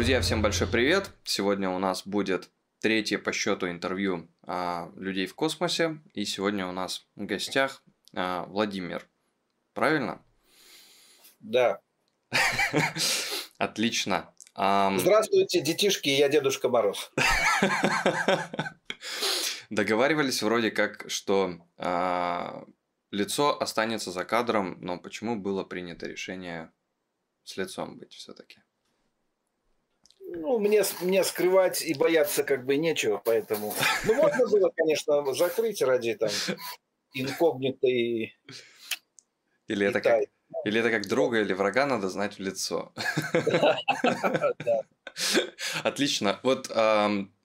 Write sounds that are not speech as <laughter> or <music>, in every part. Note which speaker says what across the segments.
Speaker 1: Друзья, всем большой привет! Сегодня у нас будет третье по счету интервью а, людей в космосе. И сегодня у нас в гостях а, Владимир. Правильно?
Speaker 2: Да. <laughs>
Speaker 1: Отлично.
Speaker 2: Здравствуйте, детишки, я Дедушка Мороз. <laughs>
Speaker 1: Договаривались вроде как, что а, лицо останется за кадром, но почему было принято решение с лицом быть все-таки?
Speaker 2: Ну, мне, мне скрывать и бояться как бы нечего, поэтому... Ну, можно было, конечно, закрыть ради там инкогнито и...
Speaker 1: Или это, как, или это как друга или врага надо знать в лицо. Отлично. Вот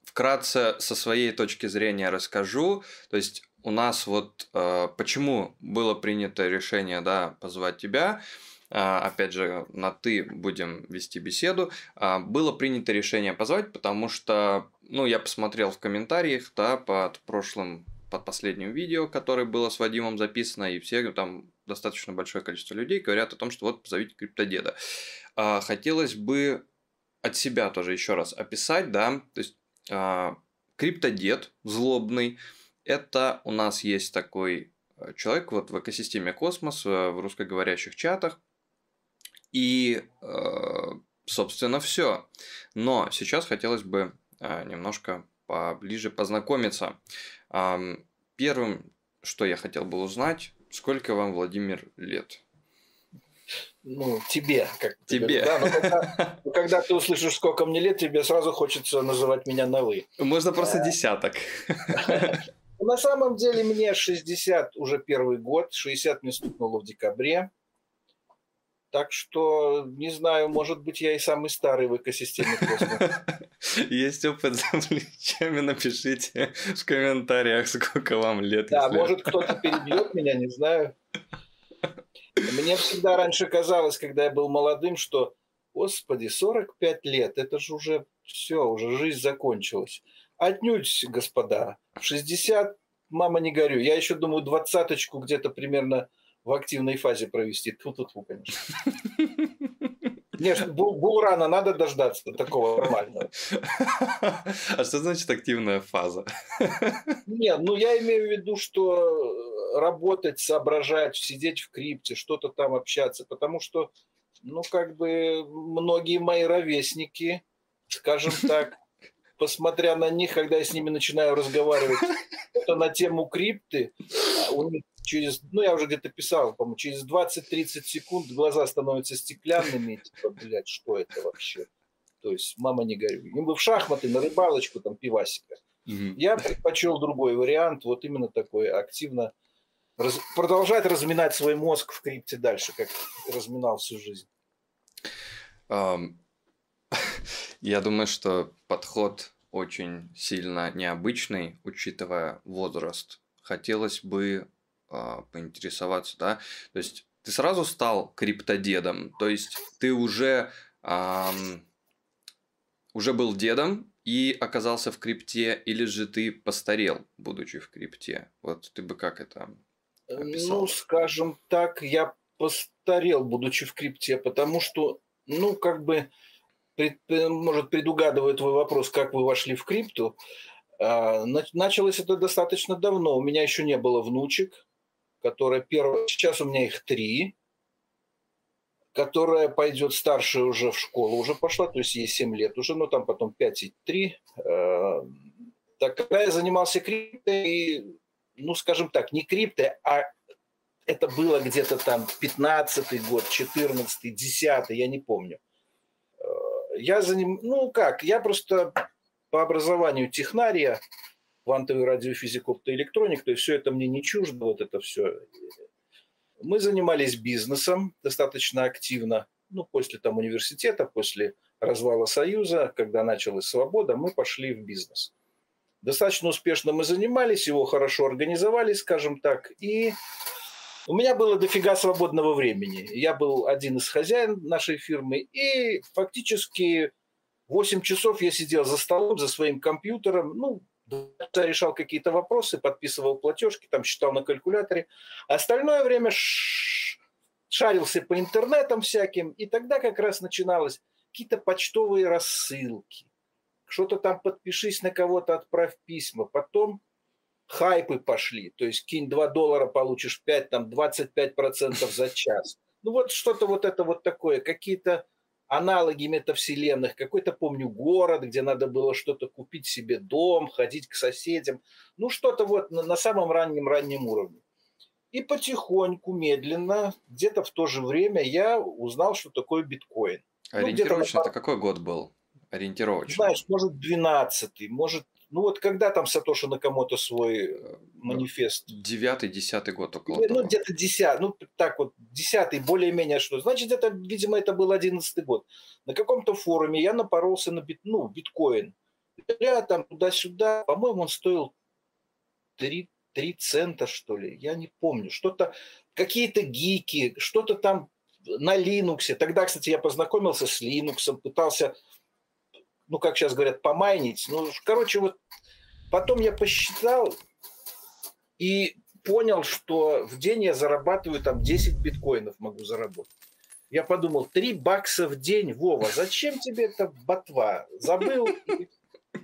Speaker 1: вкратце со своей точки зрения расскажу. То есть у нас вот э, почему было принято решение, да, позвать тебя. А, опять же, на «ты» будем вести беседу, а, было принято решение позвать, потому что, ну, я посмотрел в комментариях, да, под прошлым, под последним видео, которое было с Вадимом записано, и все там достаточно большое количество людей говорят о том, что вот позовите криптодеда. А, хотелось бы от себя тоже еще раз описать, да, то есть криптодед злобный, это у нас есть такой э, человек вот в экосистеме космос, э, в русскоговорящих чатах, и, э, собственно, все. Но сейчас хотелось бы э, немножко поближе познакомиться. Первым, что я хотел бы узнать, сколько вам, Владимир, лет?
Speaker 2: Ну, тебе, как
Speaker 1: тебе.
Speaker 2: Да, но когда, <laughs> но когда ты услышишь, сколько мне лет, тебе сразу хочется называть меня на вы.
Speaker 1: Можно просто десяток. <laughs>
Speaker 2: На самом деле мне 60 уже первый год, 60 мне стукнуло в декабре. Так что, не знаю, может быть, я и самый старый в экосистеме космоса. <laughs>
Speaker 1: Есть опыт за плечами, напишите в комментариях, сколько вам лет.
Speaker 2: Да, может, кто-то перебьет меня, не знаю. Мне всегда раньше казалось, когда я был молодым, что, господи, 45 лет, это же уже все, уже жизнь закончилась. Отнюдь, господа, в 60, мама, не горю. Я еще думаю, двадцаточку где-то примерно в активной фазе провести. Тьфу-тьфу, конечно. <laughs> Нет, Булрана надо дождаться такого нормального. <laughs>
Speaker 1: А что значит активная фаза? <laughs>
Speaker 2: Нет, ну я имею в виду, что работать, соображать, сидеть в крипте, что-то там общаться, потому что, ну, как бы многие мои ровесники, скажем так, посмотря на них, когда я с ними начинаю разговаривать на тему крипты, у них через, ну, я уже где-то писал, по-моему, через 20-30 секунд глаза становятся стеклянными, типа, блядь, что это вообще? То есть, мама не горюй. Им бы в шахматы, на рыбалочку, там, пивасика. Угу. Я предпочел другой вариант, вот именно такой, активно раз, продолжать разминать свой мозг в крипте дальше, как разминал всю жизнь.
Speaker 1: Um, <laughs> я думаю, что подход очень сильно необычный, учитывая возраст. Хотелось бы поинтересоваться, да, то есть ты сразу стал криптодедом, то есть ты уже эм, уже был дедом и оказался в крипте, или же ты постарел, будучи в крипте? Вот ты бы как это описал?
Speaker 2: Ну, скажем так, я постарел, будучи в крипте, потому что, ну, как бы, пред, может, предугадывая твой вопрос, как вы вошли в крипту, а, началось это достаточно давно. У меня еще не было внучек, которая первая, сейчас у меня их три, которая пойдет старшая уже в школу, уже пошла, то есть ей 7 лет уже, но там потом 5 и 3. Э, так когда я занимался криптой, ну, скажем так, не криптой, а это было где-то там 15 год, 14 10 я не помню. Э, я заним... Ну, как, я просто по образованию технария, квантовый радиофизик, оптоэлектроник, то есть все это мне не чуждо, вот это все. Мы занимались бизнесом достаточно активно, ну, после там университета, после развала Союза, когда началась свобода, мы пошли в бизнес. Достаточно успешно мы занимались, его хорошо организовали, скажем так, и у меня было дофига свободного времени. Я был один из хозяин нашей фирмы, и фактически 8 часов я сидел за столом, за своим компьютером, ну, решал какие-то вопросы, подписывал платежки, там считал на калькуляторе. Остальное время шарился по интернетам всяким, и тогда как раз начиналось какие-то почтовые рассылки, что-то там подпишись на кого-то, отправь письма, потом хайпы пошли, то есть кинь 2 доллара, получишь 5, там 25% за час. Ну вот что-то вот это вот такое, какие-то аналоги метавселенных, какой-то, помню, город, где надо было что-то купить себе дом, ходить к соседям, ну что-то вот на, на самом раннем-раннем уровне. И потихоньку, медленно, где-то в то же время я узнал, что такое биткоин.
Speaker 1: Ориентировочно ну, это какой год был? Ориентировочно.
Speaker 2: Знаешь, может, 12-й, может, ну вот когда там Сатоши Накамото свой э, манифест?
Speaker 1: Девятый, десятый год около
Speaker 2: Ну, того. где-то десятый, ну так вот, десятый, более-менее что. Значит, это, видимо, это был одиннадцатый год. На каком-то форуме я напоролся на бит, ну, биткоин. Я там туда-сюда, по-моему, он стоил 3, 3 цента, что ли, я не помню. Что-то, какие-то гики, что-то там на Linux. Тогда, кстати, я познакомился с Linux, пытался ну, как сейчас говорят, помайнить. Ну, короче, вот потом я посчитал и понял, что в день я зарабатываю там 10 биткоинов могу заработать. Я подумал, 3 бакса в день, Вова, зачем тебе эта ботва? Забыл?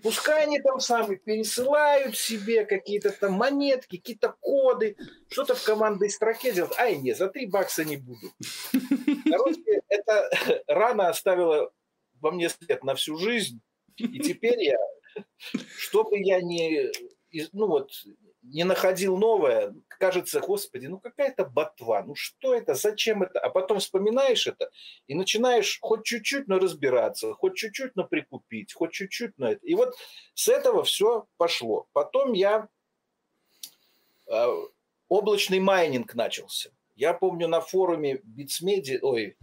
Speaker 2: Пускай они там сами пересылают себе какие-то там монетки, какие-то коды, что-то в командной строке делают. Ай, не, за 3 бакса не буду. Короче, это <laughs> рано оставило во мне след на всю жизнь. И теперь я, что бы я не, ну вот, не находил новое, кажется, господи, ну какая-то ботва, ну что это, зачем это? А потом вспоминаешь это и начинаешь хоть чуть-чуть, но разбираться, хоть чуть-чуть, но прикупить, хоть чуть-чуть, но это. И вот с этого все пошло. Потом я э, облачный майнинг начался. Я помню на форуме Bits Media, ой,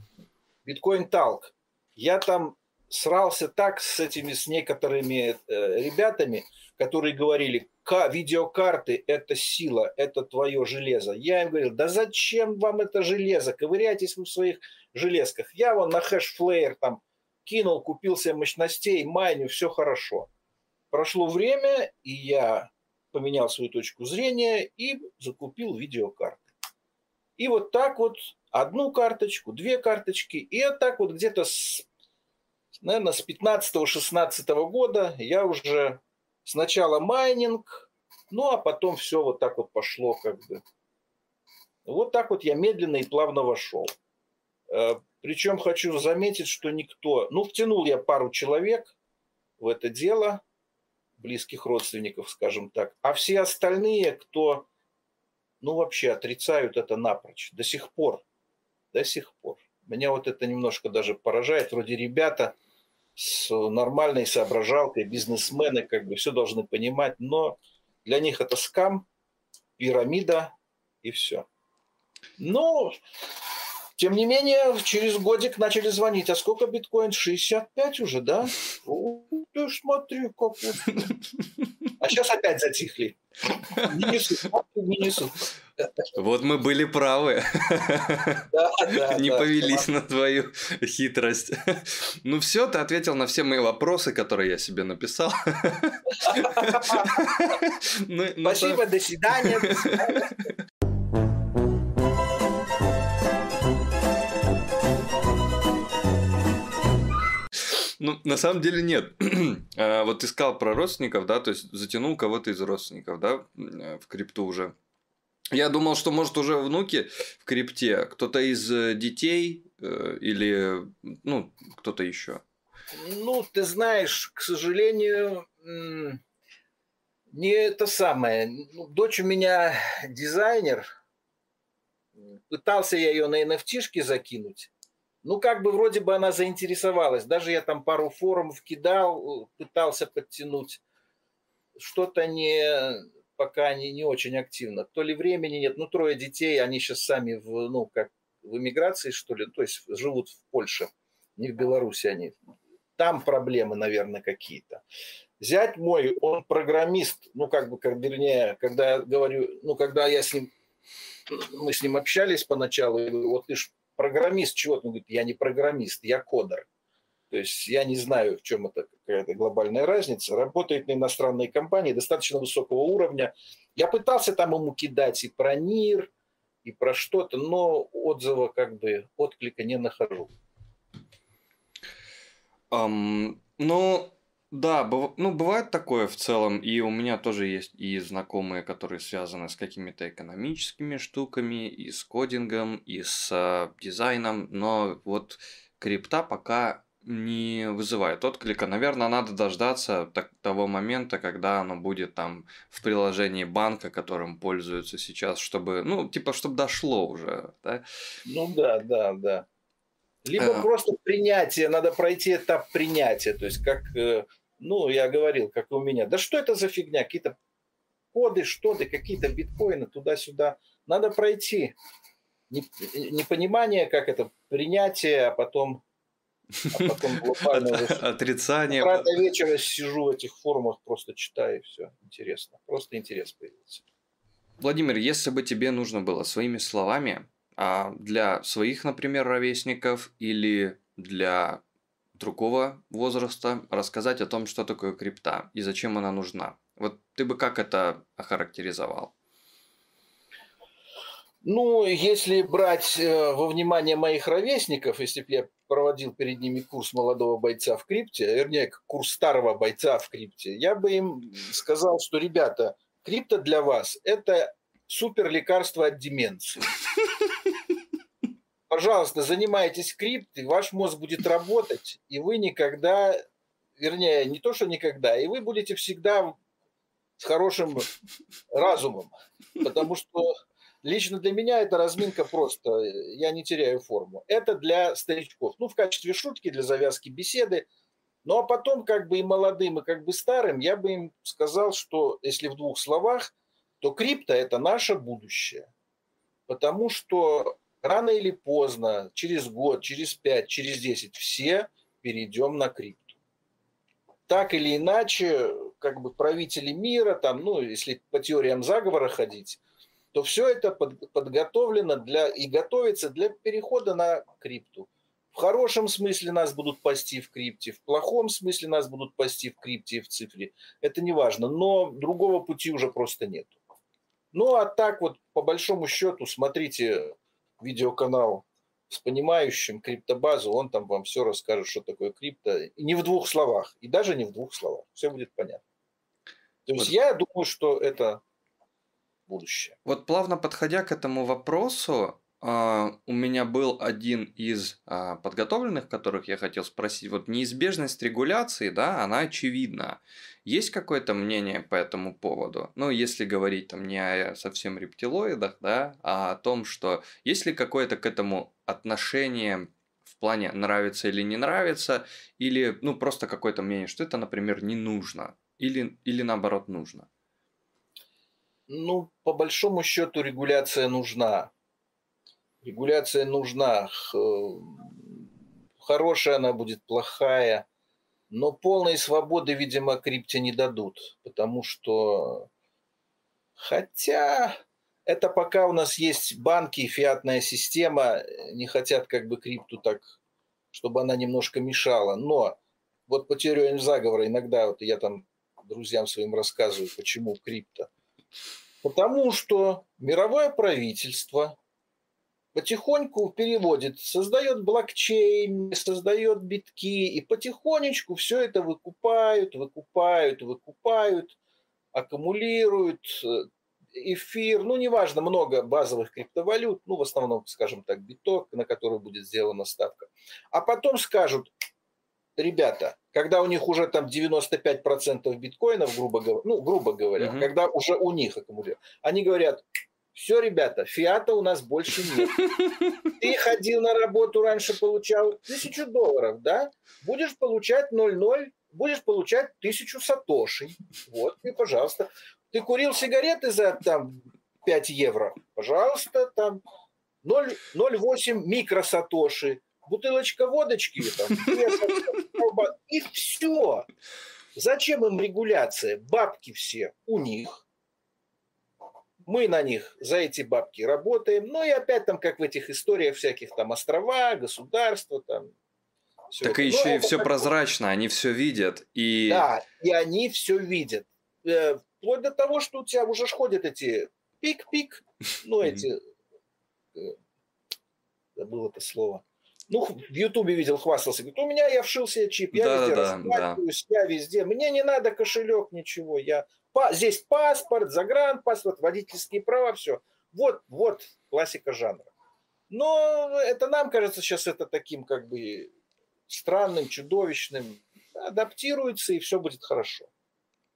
Speaker 2: Bitcointalk, я там срался так с этими, с некоторыми э, ребятами, которые говорили, видеокарты – это сила, это твое железо. Я им говорил, да зачем вам это железо? Ковыряйтесь вы в своих железках. Я вон на хэшфлеер там кинул, купил себе мощностей, майню, все хорошо. Прошло время, и я поменял свою точку зрения и закупил видеокарты. И вот так вот одну карточку, две карточки, и вот так вот где-то с наверное, с 15-16 года я уже сначала майнинг, ну а потом все вот так вот пошло как бы. Вот так вот я медленно и плавно вошел. Э, Причем хочу заметить, что никто... Ну, втянул я пару человек в это дело, близких родственников, скажем так. А все остальные, кто, ну, вообще отрицают это напрочь. До сих пор. До сих пор. Меня вот это немножко даже поражает. Вроде ребята с нормальной соображалкой, бизнесмены как бы все должны понимать, но для них это скам, пирамида и все. Но, тем не менее, через годик начали звонить. А сколько биткоин? 65 уже, да? <laughs> О, ты смотри, как. А сейчас опять затихли. Не несут,
Speaker 1: не несут. Вот мы были правы. Да, да, Не да, повелись да. на твою хитрость. Ну все, ты ответил на все мои вопросы, которые я себе написал. <laughs>
Speaker 2: Ну, ну, Спасибо, до свидания.
Speaker 1: Ну, на самом деле нет. <clears throat> А, вот ты сказал про родственников, да, то есть затянул кого-то из родственников, да, в крипту уже. Я думал, что может уже внуки в крипте, кто-то из э, детей э, или ну кто-то еще.
Speaker 2: Ну, ты знаешь, к сожалению, не это самое. Ну, дочь у меня дизайнер. Пытался я ее на nft закинуть. Ну, как бы вроде бы она заинтересовалась. Даже я там пару форумов кидал, пытался подтянуть. Что-то не пока они не очень активно. То ли времени нет, ну, трое детей, они сейчас сами, в, ну, как в эмиграции, что ли, то есть живут в Польше, не в Беларуси они. Там проблемы, наверное, какие-то. Зять мой, он программист, ну, как бы, как, вернее, когда я говорю, ну, когда я с ним, мы с ним общались поначалу, я говорю, вот ты ж программист, чего? Он говорит, я не программист, я кодер. То есть я не знаю, в чем это какая-то глобальная разница. Работает на иностранной компании достаточно высокого уровня. Я пытался там ему кидать и про НИР, и про что-то, но отзыва как бы, отклика не нахожу.
Speaker 1: Um, ну, да, быв... ну бывает такое в целом, и у меня тоже есть и знакомые, которые связаны с какими-то экономическими штуками, и с кодингом, и с э, дизайном, но вот крипта пока не вызывает отклика. Наверное, надо дождаться так, того момента, когда оно будет там в приложении банка, которым пользуются сейчас, чтобы, ну, типа, чтобы дошло уже, да?
Speaker 2: Ну да, да, да. Либо а... просто принятие, надо пройти этап принятия, то есть как э, ну, я говорил, как у меня, да что это за фигня, какие-то коды, что-то, какие-то биткоины туда-сюда. Надо пройти. Непонимание, как это, принятие, а потом
Speaker 1: а потом Отрицание.
Speaker 2: До вечера сижу в этих форумах, просто читаю, и все. Интересно. Просто интерес появился.
Speaker 1: Владимир, если бы тебе нужно было своими словами а для своих, например, ровесников или для другого возраста рассказать о том, что такое крипта и зачем она нужна. Вот ты бы как это охарактеризовал?
Speaker 2: Ну, если брать э, во внимание моих ровесников, если бы я проводил перед ними курс молодого бойца в крипте, вернее, курс старого бойца в крипте, я бы им сказал, что, ребята, крипта для вас – это супер лекарство от деменции <laughs> пожалуйста, занимайтесь криптой, ваш мозг будет работать, и вы никогда, вернее, не то, что никогда, и вы будете всегда с хорошим разумом. Потому что лично для меня это разминка просто, я не теряю форму. Это для старичков. Ну, в качестве шутки, для завязки беседы. Ну, а потом, как бы и молодым, и как бы старым, я бы им сказал, что, если в двух словах, то крипто – это наше будущее. Потому что рано или поздно, через год, через пять, через десять, все перейдем на крипту. Так или иначе, как бы правители мира, там, ну, если по теориям заговора ходить, то все это под, подготовлено для, и готовится для перехода на крипту. В хорошем смысле нас будут пасти в крипте, в плохом смысле нас будут пасти в крипте и в цифре. Это не важно, но другого пути уже просто нет. Ну а так вот, по большому счету, смотрите, видеоканал с понимающим криптобазу, он там вам все расскажет, что такое крипто. И не в двух словах, и даже не в двух словах. Все будет понятно. То есть вот. я думаю, что это будущее.
Speaker 1: Вот плавно подходя к этому вопросу, Uh, у меня был один из uh, подготовленных, которых я хотел спросить. Вот неизбежность регуляции, да, она очевидна. Есть какое-то мнение по этому поводу? Ну, если говорить там не о совсем рептилоидах, да, а о том, что есть ли какое-то к этому отношение в плане нравится или не нравится, или, ну, просто какое-то мнение, что это, например, не нужно, или, или наоборот нужно?
Speaker 2: Ну, по большому счету регуляция нужна. Регуляция нужна. Хорошая она будет, плохая – но полной свободы, видимо, крипте не дадут, потому что... Хотя это пока у нас есть банки, фиатная система, не хотят как бы крипту так, чтобы она немножко мешала. Но вот по теории заговора иногда вот я там друзьям своим рассказываю, почему крипто. Потому что мировое правительство потихоньку переводит, создает блокчейн, создает битки, и потихонечку все это выкупают, выкупают, выкупают, аккумулируют, э, эфир, ну, неважно, много базовых криптовалют, ну, в основном, скажем так, биток, на который будет сделана ставка. А потом скажут, ребята, когда у них уже там 95% биткоинов, грубо говоря, ну, грубо говоря, угу. когда уже у них аккумулируют, они говорят, все, ребята, фиата у нас больше нет. <laughs> Ты ходил на работу раньше, получал тысячу долларов, да? Будешь получать 0,0, будешь получать тысячу сатошей. Вот, и пожалуйста. Ты курил сигареты за там 5 евро, пожалуйста, там 0,08 микросатоши, бутылочка водочки, там, и все. Зачем им регуляция? Бабки все у них – мы на них за эти бабки работаем. Ну и опять там, как в этих историях всяких, там острова, государства, там.
Speaker 1: Так это. и еще ну, и все прозрачно, они все видят. И...
Speaker 2: Да, и они все видят. Э, вплоть до того, что у тебя уже ходят эти пик-пик, ну эти, э, забыл это слово. ну, в Ютубе видел, хвастался, говорит, у меня я вшил себе чип, я да, везде да, расплачиваюсь, да. я везде, мне не надо кошелек, ничего, я здесь паспорт, загранпаспорт, водительские права, все. Вот, вот классика жанра. Но это нам кажется сейчас это таким как бы странным, чудовищным. Адаптируется, и все будет хорошо.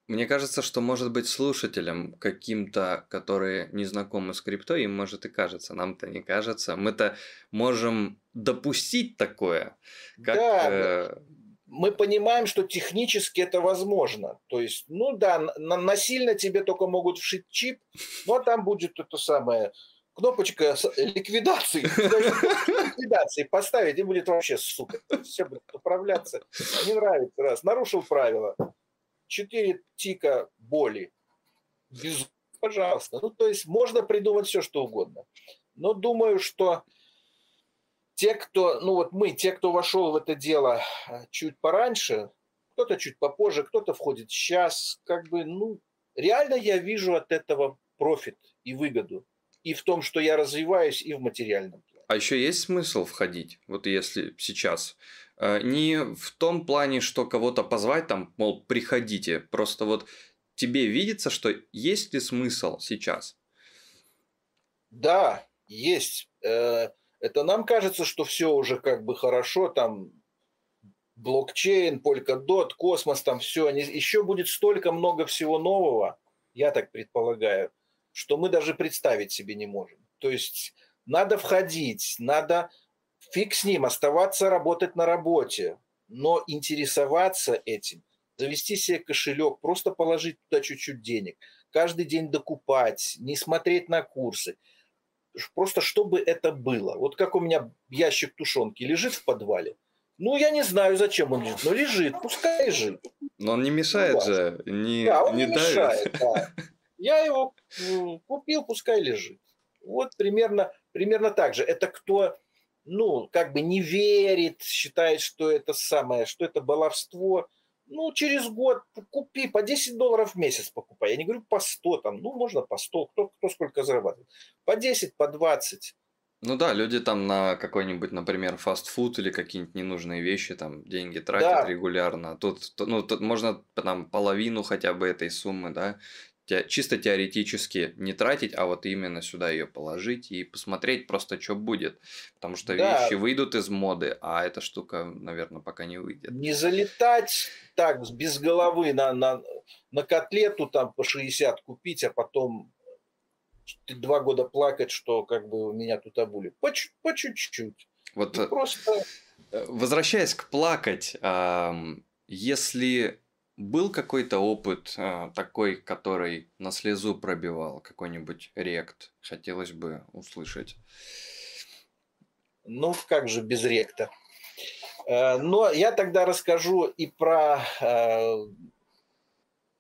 Speaker 1: Мне кажется, что, может быть, слушателям каким-то, которые не знакомы с крипто, им может и кажется. Нам-то не кажется. Мы-то можем допустить такое. Как,
Speaker 2: да, э... мы понимаем, что технически это возможно. То есть, ну да, насильно тебе только могут вшить чип, но там будет это самое кнопочка ликвидации, <laughs> ликвидации поставить, и будет вообще сука. Все будет управляться. Не нравится раз. Нарушил правила. 4 тика боли. Без... Пожалуйста. Ну, то есть можно придумать все, что угодно. Но думаю, что те, кто, ну вот мы, те, кто вошел в это дело а, чуть пораньше, кто-то чуть попозже, кто-то входит сейчас, как бы, ну, реально я вижу от этого профит и выгоду. И в том, что я развиваюсь, и в материальном
Speaker 1: плане. А еще есть смысл входить, вот если сейчас Э, не в том плане, что кого-то позвать, там, мол, приходите. Просто вот тебе видится, что есть ли смысл сейчас?
Speaker 2: Да, есть. Это нам кажется, что все уже как бы хорошо, там блокчейн, Polkadot, космос, там все. Еще будет столько много всего нового, я так предполагаю, что мы даже представить себе не можем. То есть надо входить, надо фиг с ним, оставаться работать на работе, но интересоваться этим, завести себе кошелек, просто положить туда чуть-чуть денег, каждый день докупать, не смотреть на курсы, просто чтобы это было. Вот как у меня ящик тушенки лежит в подвале, ну, я не знаю, зачем он лежит, но лежит, пускай лежит.
Speaker 1: Но он не мешает ну, же, не,
Speaker 2: да, он не, не мешает, да. <laughs> Я его купил, пускай лежит. Вот примерно, примерно так же. Это кто ну, как бы не верит, считает, что это самое, что это баловство, ну, через год купи, по 10 долларов в месяц покупай. Я не говорю по 100, там, ну, можно по 100, кто, кто сколько зарабатывает. По 10, по 20.
Speaker 1: Ну да, люди там на какой-нибудь, например, фастфуд или какие-нибудь ненужные вещи там деньги тратят да. регулярно. Тут, ну, тут можно там половину хотя бы этой суммы, да, те, чисто теоретически не тратить, а вот именно сюда ее положить и посмотреть просто, что будет. Потому что да. вещи выйдут из моды, а эта штука, наверное, пока не выйдет.
Speaker 2: Не залетать так без головы на, на, на котлету там по 60 купить, а потом два года плакать, что как бы меня тут обули. По, по чуть-чуть.
Speaker 1: Вот и просто... Э, возвращаясь к плакать, если был какой-то опыт э, такой, который на слезу пробивал, какой-нибудь рект? Хотелось бы услышать.
Speaker 2: Ну, как же без ректа? Э, но я тогда расскажу и про э,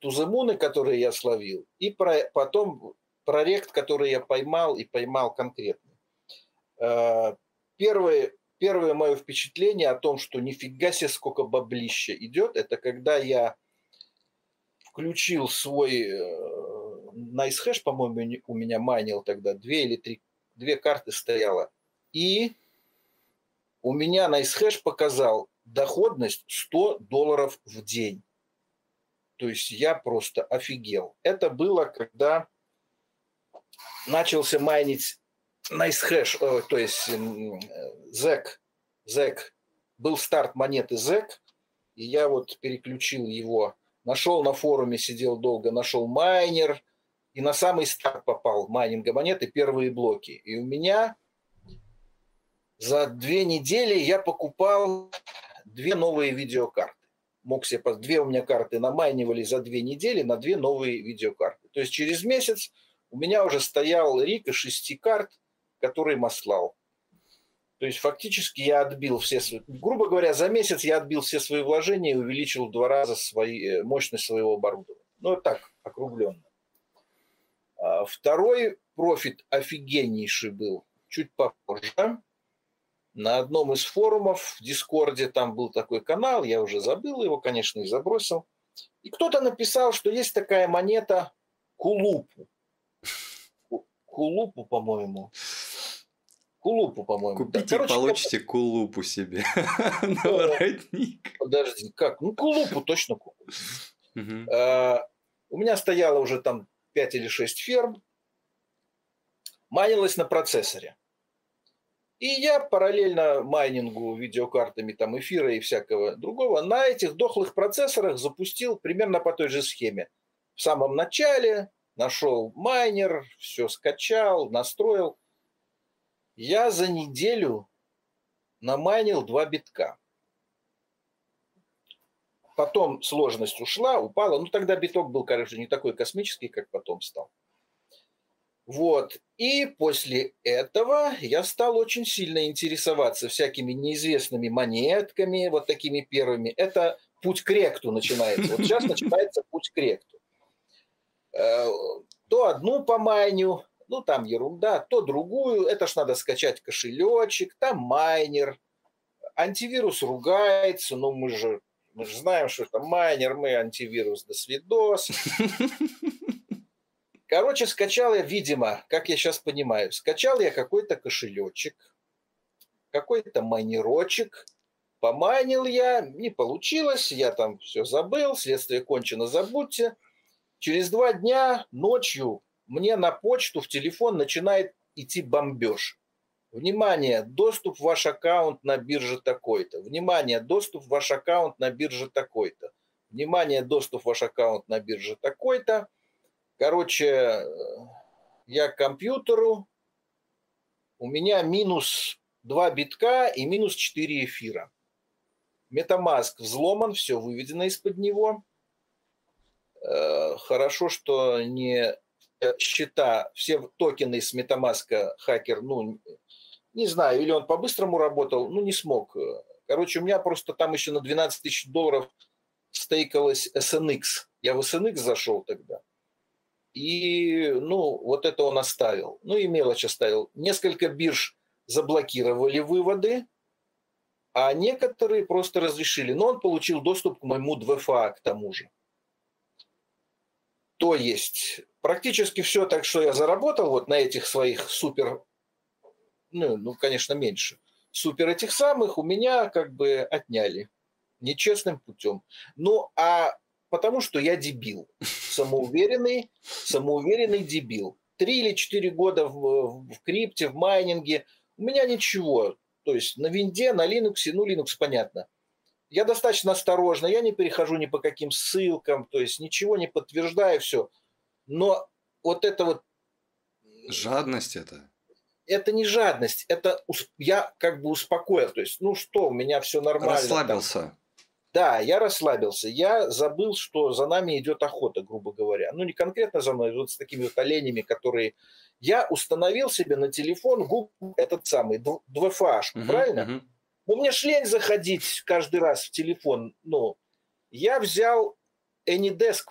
Speaker 2: туземуны, которые я словил, и про, потом про рект, который я поймал и поймал конкретно. Э, первое, первое мое впечатление о том, что нифига себе сколько баблища идет, это когда я включил свой э, NiceHash, по-моему, у меня майнил тогда, две или три, две карты стояло. И у меня NiceHash показал доходность 100 долларов в день. То есть я просто офигел. Это было, когда начался майнить NiceHash, то есть ZEC, ZEC. Был старт монеты ZEC, и я вот переключил его Нашел на форуме, сидел долго, нашел майнер, и на самый старт попал майнинга монеты, первые блоки. И у меня за две недели я покупал две новые видеокарты. Мог себе, две у меня карты намайнивали за две недели на две новые видеокарты. То есть через месяц у меня уже стоял рик из шести карт, который маслал. То есть фактически я отбил все грубо говоря, за месяц я отбил все свои вложения и увеличил в два раза свои, э, мощность своего оборудования. Ну, так, округленно. А второй профит офигеннейший был чуть попозже. На одном из форумов в Дискорде там был такой канал, я уже забыл его, конечно, и забросил. И кто-то написал, что есть такая монета Кулупу. Кулупу, по-моему. Кулупу, по-моему.
Speaker 1: Купите да, короче, и получите как... кулупу себе <laughs> на воротник.
Speaker 2: Подожди, как? Ну, кулупу точно куплю. А, у меня стояло уже там 5 или 6 ферм. Майнилось на процессоре. И я параллельно майнингу видеокартами там эфира и всякого другого на этих дохлых процессорах запустил примерно по той же схеме. В самом начале нашел майнер, все скачал, настроил. Я за неделю намайнил два битка. Потом сложность ушла, упала. Ну, тогда биток был, конечно, не такой космический, как потом стал. Вот. И после этого я стал очень сильно интересоваться всякими неизвестными монетками, вот такими первыми. Это путь к ректу начинается. Вот сейчас <laughs> начинается путь к ректу. Э, то одну помайню, ну там ерунда, то другую, это ж надо скачать кошелечек, там майнер, антивирус ругается, но мы же, мы же знаем, что это майнер, мы антивирус, до свидос. <laughs> Короче, скачал я, видимо, как я сейчас понимаю, скачал я какой-то кошелечек, какой-то майнерочек, помайнил я, не получилось, я там все забыл, следствие кончено, забудьте. Через два дня ночью мне на почту в телефон начинает идти бомбеж. Внимание, доступ в ваш аккаунт на бирже такой-то. Внимание, доступ в ваш аккаунт на бирже такой-то. Внимание, доступ в ваш аккаунт на бирже такой-то. Короче, я к компьютеру, у меня минус 2 битка и минус 4 эфира. Метамаск взломан, все выведено из-под него. Э, хорошо, что не Э, счета, все токены с Metamask хакер, ну, не знаю, или он по-быстрому работал, ну, не смог. Короче, у меня просто там еще на 12 тысяч долларов стейкалось SNX. Я в SNX зашел тогда. И, ну, вот это он оставил. Ну, и мелочь оставил. Несколько бирж заблокировали выводы, а некоторые просто разрешили. Но он получил доступ к моему 2FA к тому же. То есть практически все так, что я заработал вот на этих своих супер, ну, ну, конечно, меньше, супер этих самых у меня как бы отняли нечестным путем. Ну, а потому что я дебил, <laughs> самоуверенный, самоуверенный дебил. Три или четыре года в, в крипте, в майнинге, у меня ничего. То есть на винде, на Linux, ну, Linux понятно – я достаточно осторожно, я не перехожу ни по каким ссылкам, то есть ничего не подтверждаю, все. Но вот это вот...
Speaker 1: Жадность это?
Speaker 2: Это не жадность, это я как бы успокоил. То есть, ну что, у меня все нормально.
Speaker 1: Расслабился.
Speaker 2: Там. Да, я расслабился. Я забыл, что за нами идет охота, грубо говоря. Ну, не конкретно за мной, вот с такими вот оленями, которые... Я установил себе на телефон Google этот самый, 2FH, угу, правильно? Угу. Ну, мне ж лень заходить каждый раз в телефон. Ну, я взял AnyDesk.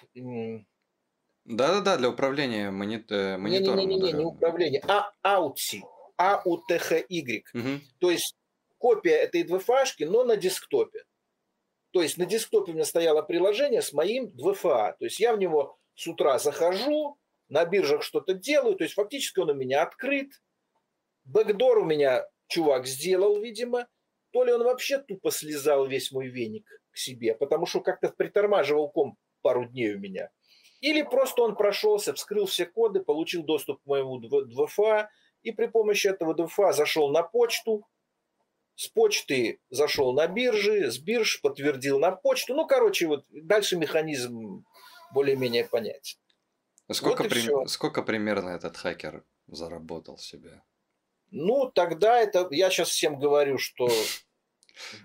Speaker 1: Да-да-да, для управления монит... Э, монитором.
Speaker 2: Не-не-не, не управление, а AUTSI. A-U-T-H-Y. Угу. То есть копия этой двфашки, но на десктопе. То есть на десктопе у меня стояло приложение с моим 2FA. То есть я в него с утра захожу, на биржах что-то делаю, то есть фактически он у меня открыт. Бэкдор у меня чувак сделал, видимо то ли он вообще тупо слезал весь мой веник к себе, потому что как-то притормаживал ком пару дней у меня. Или просто он прошелся, вскрыл все коды, получил доступ к моему 2FA, и при помощи этого 2FA зашел на почту, с почты зашел на биржи, с бирж подтвердил на почту. Ну, короче, вот дальше механизм более-менее понятен.
Speaker 1: Сколько, вот при... сколько примерно этот хакер заработал себе?
Speaker 2: Ну, тогда это, я сейчас всем говорю, что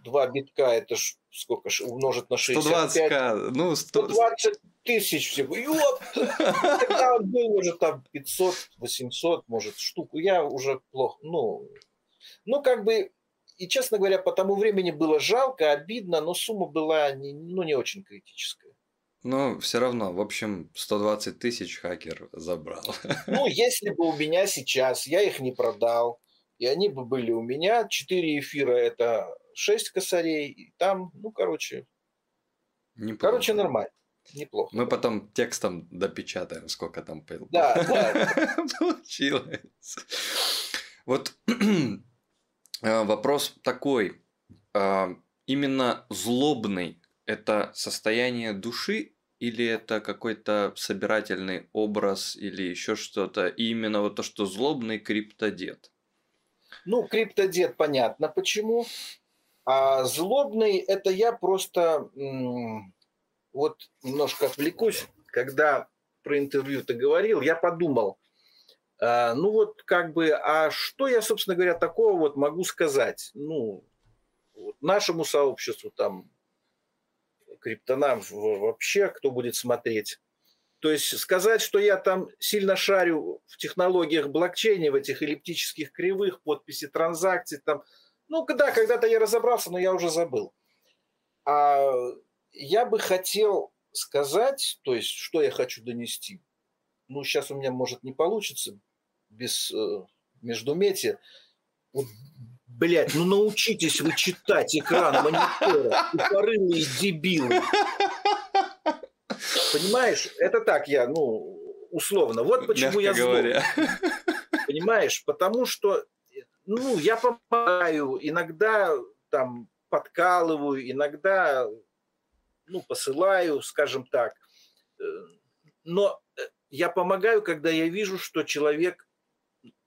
Speaker 2: 2 битка это ж сколько ж умножить на 65. 120
Speaker 1: к, ну 100...
Speaker 2: 120 тысяч всего. Ёп! Тогда он был уже там 500, 800, может, штуку. Я уже плохо, ну, ну, как бы, и, честно говоря, по тому времени было жалко, обидно, но сумма была не, ну, не очень критическая.
Speaker 1: Ну, все равно, в общем, 120 тысяч хакер забрал.
Speaker 2: Ну, если бы у меня сейчас, я их не продал, и они бы были у меня, 4 эфира – это 6 косарей, и там, ну, короче, Неплохо. короче, нормально. Неплохо.
Speaker 1: Мы потом текстом допечатаем, сколько там
Speaker 2: да, да. <laughs>
Speaker 1: получилось. Вот <clears throat> э, вопрос такой. А, именно злобный – это состояние души или это какой-то собирательный образ или еще что-то? И именно вот то, что злобный криптодед.
Speaker 2: Ну, криптодед понятно почему. А злобный – это я просто вот немножко отвлекусь. Когда про интервью ты говорил, я подумал, а, ну вот как бы, а что я, собственно говоря, такого вот могу сказать? Ну, вот нашему сообществу, там, криптонам вообще, кто будет смотреть. То есть сказать, что я там сильно шарю в технологиях блокчейна, в этих эллиптических кривых, подписи транзакций, там, ну, да, когда-то я разобрался, но я уже забыл. А я бы хотел сказать, то есть, что я хочу донести. Ну, сейчас у меня, может, не получится без э, междуметия. Вот, блядь, ну научитесь вы читать экран монитора, тупорылые дебилы. Понимаешь, это так я, ну, условно. Вот почему Мягко я говоря. злой. Понимаешь, потому что, ну, я помогаю, иногда там подкалываю, иногда, ну, посылаю, скажем так. Э, но э, я помогаю, когда я вижу, что человек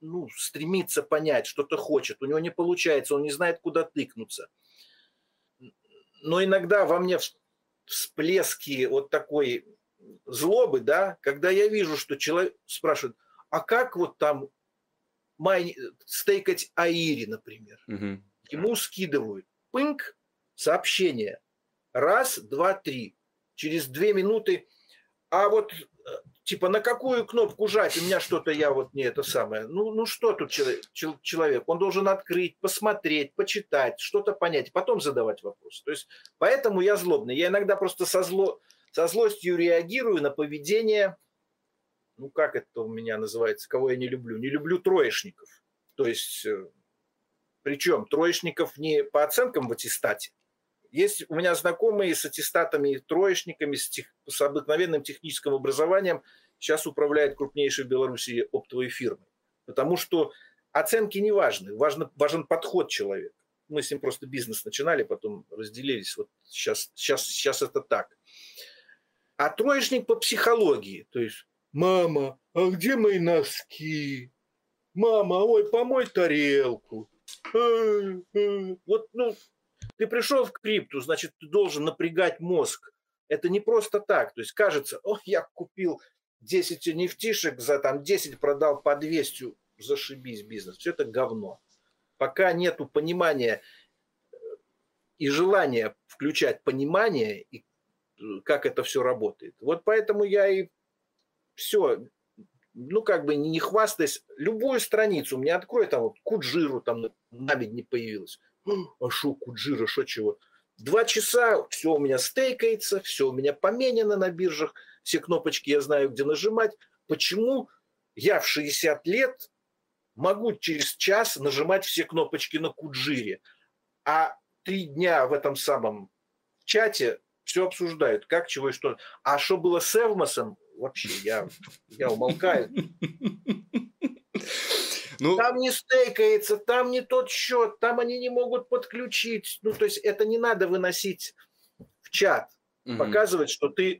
Speaker 2: ну, стремится понять, что-то хочет, у него не получается, он не знает, куда тыкнуться. Но иногда во мне всплески вот такой злобы, да, когда я вижу, что человек спрашивает, а как вот там май... стейкать Аири, например? Угу. Ему скидывают, пынк, сообщение, раз, два, три. Через две минуты, а вот э, типа на какую кнопку жать, у меня что-то я вот не это самое. Ну, ну что тут человек? Он должен открыть, посмотреть, почитать, что-то понять, потом задавать вопрос. То есть поэтому я злобный. Я иногда просто со, зло, со злостью реагирую на поведение, ну как это у меня называется, кого я не люблю? Не люблю троечников. То есть, э, причем троечников не по оценкам в аттестате, есть у меня знакомые с аттестатами, троечниками, с, тех, с обыкновенным техническим образованием, сейчас управляет крупнейшей в Беларуси оптовой фирмой. Потому что оценки не важны, важно, важен подход человека. Мы с ним просто бизнес начинали, потом разделились. Вот сейчас, сейчас, сейчас это так. А троечник по психологии, то есть «Мама, а где мои носки? Мама, ой, помой тарелку». Вот, ну, ты пришел в крипту, значит, ты должен напрягать мозг. Это не просто так. То есть кажется, о, я купил 10 нефтишек, за там 10 продал по 200, зашибись бизнес. Все это говно. Пока нету понимания э, и желания включать понимание, и э, как это все работает. Вот поэтому я и все, ну, как бы не хвастаясь, любую страницу мне открой, там вот Куджиру там на не появилась <gasps> а шо, Куджира, шо чего? Два часа, все у меня стейкается, все у меня поменено на биржах, все кнопочки я знаю, где нажимать. Почему я в 60 лет могу через час нажимать все кнопочки на Куджире, а три дня в этом самом чате все обсуждают, как, чего и что. А что было с Эвмосом, вообще, я, я умолкаю. <laughs> Ну... Там не стейкается, там не тот счет, там они не могут подключить. Ну, то есть это не надо выносить в чат, угу. показывать, что ты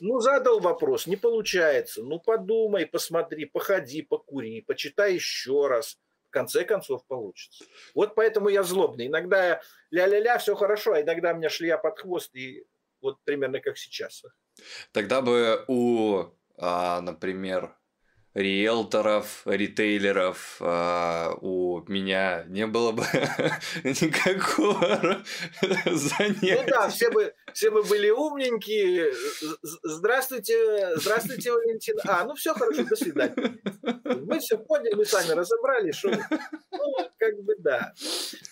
Speaker 2: ну, задал вопрос, не получается. Ну, подумай, посмотри, походи, покури, почитай еще раз. В конце концов получится. Вот поэтому я злобный. Иногда я ля-ля-ля, все хорошо, а иногда меня шлия под хвост, и вот примерно как сейчас.
Speaker 1: Тогда бы у, а, например, риэлторов, ритейлеров э, у меня не было бы <laughs> никакого <laughs>
Speaker 2: занятия. Ну да, все бы, все бы были умненькие. Здравствуйте, здравствуйте, Валентин. А, ну все хорошо, до свидания. Мы все поняли, мы сами разобрали, что... Ну, как бы да.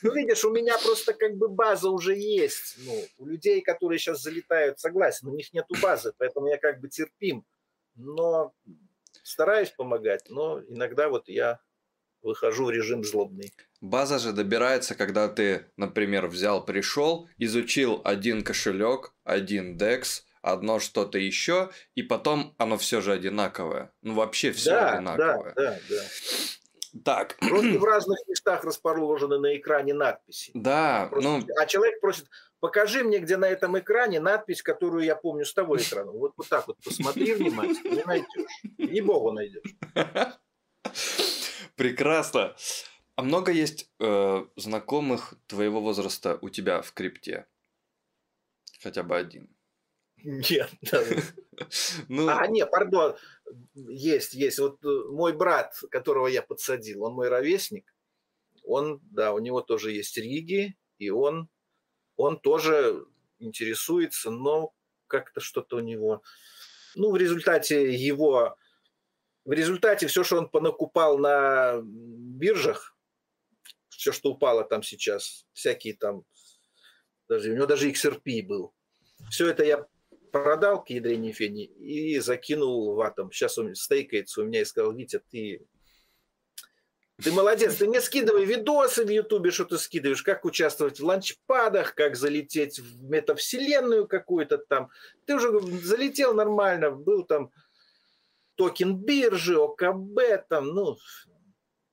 Speaker 2: Ну, видишь, у меня просто как бы база уже есть. Ну, у людей, которые сейчас залетают, согласен, у них нету базы, поэтому я как бы терпим. Но стараюсь помогать, но иногда вот я выхожу в режим злобный.
Speaker 1: База же добирается, когда ты, например, взял, пришел, изучил один кошелек, один DEX, одно что-то еще, и потом оно все же одинаковое. Ну, вообще все да, одинаковое.
Speaker 2: Да, да, да.
Speaker 1: Так.
Speaker 2: Просто в разных местах расположены на экране надписи.
Speaker 1: Да,
Speaker 2: Просто-
Speaker 1: ну,
Speaker 2: А человек просит, покажи мне, где на этом экране надпись, которую я помню с того экрана. Вот, вот так вот посмотри внимательно, не найдешь. Не богу найдешь.
Speaker 1: прекрасно. А много есть э, знакомых твоего возраста у тебя в крипте? Хотя бы один.
Speaker 2: Нет.
Speaker 1: Ну,
Speaker 2: А, нет, пардон. Есть, есть. Вот э, мой брат, которого я подсадил, он мой ровесник. Он, да, у него тоже есть Риги, и он, он тоже интересуется, но как-то что-то у него... Ну, в результате его... В результате все, что он понакупал на биржах, все, что упало там сейчас, всякие там... Даже, у него даже XRP был. Все это я продал к ядрене фени и закинул в атом. Сейчас он стейкается у меня и сказал, Витя, ты, ты молодец, ты мне скидывай видосы в Ютубе, что ты скидываешь, как участвовать в ланчпадах, как залететь в метавселенную какую-то там. Ты уже залетел нормально, был там токен биржи, ОКБ, там, ну,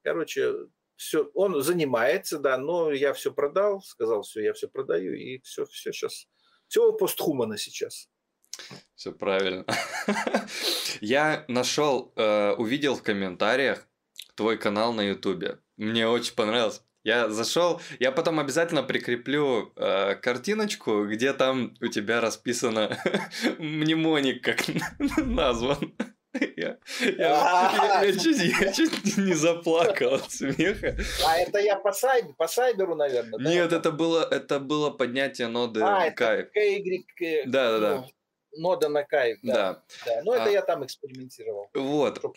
Speaker 2: короче, все, он занимается, да, но я все продал, сказал, все, я все продаю, и все, все сейчас, все постхумана сейчас.
Speaker 1: Все правильно. <laughs> Я нашел, э, увидел в комментариях твой канал на Ютубе. Мне очень понравилось. Я зашел, я потом обязательно прикреплю э, картиночку, где там у тебя расписано <laughs> мнемоник, как <laughs> назван. Я, я- я- чуть, я чуть не заплакал от смеха.
Speaker 2: А это я по, сайб, по сайберу, наверное, да?
Speaker 1: Нет, это было, это было поднятие ноды
Speaker 2: А,
Speaker 1: кайф.
Speaker 2: KY, э,
Speaker 1: Да-да-да.
Speaker 2: ну, Нода на кайф, да.
Speaker 1: Да.
Speaker 2: да. Ну, это
Speaker 1: А.
Speaker 2: я там экспериментировал.
Speaker 1: Вот.
Speaker 2: очко.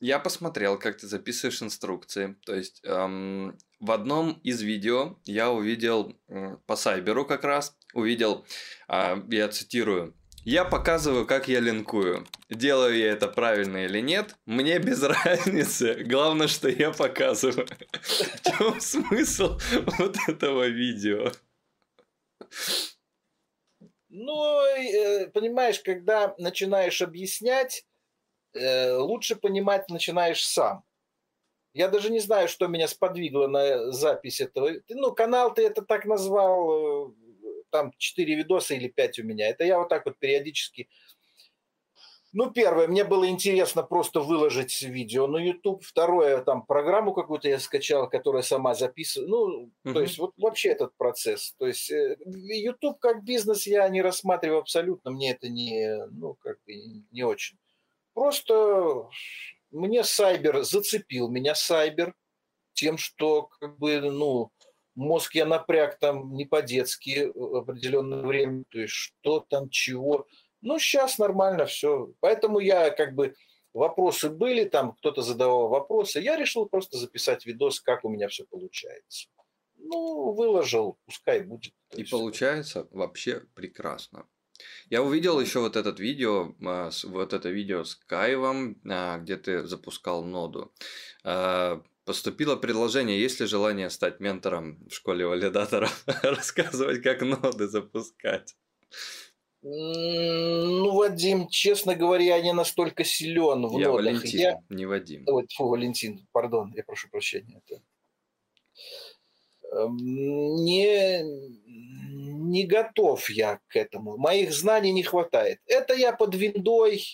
Speaker 1: Я посмотрел, как ты записываешь инструкции. То есть эм, в одном из видео я увидел м, по сайберу как раз увидел, а, я цитирую. Я показываю, как я линкую. Делаю я это правильно или нет, мне без <laughs> разницы. Главное, что я показываю. В чем смысл вот этого видео?
Speaker 2: Ну, э, понимаешь, когда начинаешь объяснять, э, лучше понимать начинаешь сам. Я даже не знаю, что меня сподвигло на запись этого. Ну, канал ты это так назвал, э, там 4 видоса или 5 у меня. Это я вот так вот периодически... Ну, первое, мне было интересно просто выложить видео на YouTube. Второе, там программу какую-то я скачал, которая сама записывает. Ну,
Speaker 1: Мгм.
Speaker 2: то есть вот вообще этот процесс. То есть э, YouTube как бизнес я не рассматриваю абсолютно. Мне это не, ну, как бы не очень. Просто мне сайбер зацепил меня сайбер тем, что как бы, ну, мозг я напряг там не по-детски определенное время, то есть что там, чего. Ну, сейчас нормально все. Поэтому я как бы вопросы были, там кто-то задавал вопросы, я решил просто записать видос, как у меня все получается. Ну, выложил, пускай будет.
Speaker 1: И получается вообще прекрасно. Я увидел еще вот этот видео, а, вот это видео с Каевом, а, где ты запускал ноду. А, Поступило предложение, есть ли желание стать ментором в школе валидаторов, <laughs> рассказывать, как ноды запускать.
Speaker 2: Ну, Вадим, честно говоря, я не настолько силен в
Speaker 1: Я
Speaker 2: нодах.
Speaker 1: Валентин,
Speaker 2: Я-
Speaker 1: не Вадим.
Speaker 2: Ой, фу, Валентин, пардон, я прошу прощения. Это... Эм, Не, не готов я к этому. Моих знаний не хватает. Это я под виндой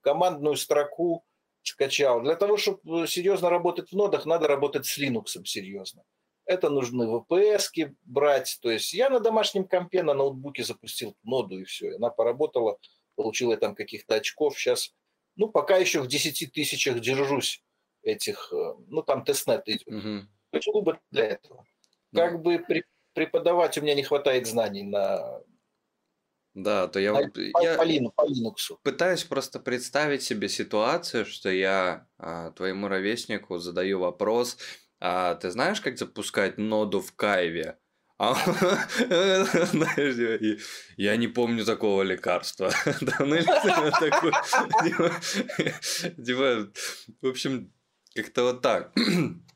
Speaker 2: командную строку скачал. Для того, чтобы серьезно работать в нодах, надо работать с Linux серьезно. Это нужны VPS брать. То есть я на домашнем компе, на ноутбуке запустил ноду и все. Она поработала, получила там каких-то очков. Сейчас, ну, пока еще в 10 тысячах держусь этих, э, ну, там тестнет идет.
Speaker 1: Мгм.
Speaker 2: Почему бы для этого?
Speaker 1: Ну,
Speaker 2: Как бы преподавать у меня не хватает знаний на,
Speaker 1: Да, то я, я
Speaker 2: по Лину- по Linux.
Speaker 1: пытаюсь просто представить себе ситуацию, что я а, твоему ровеснику задаю вопрос, а ты знаешь, как запускать ноду в Кайве? А <laughs> знаешь, я не помню такого лекарства. <laughs> Да, ну, такое, <laughs> типа, типа, в общем, как-то вот так. <clears throat>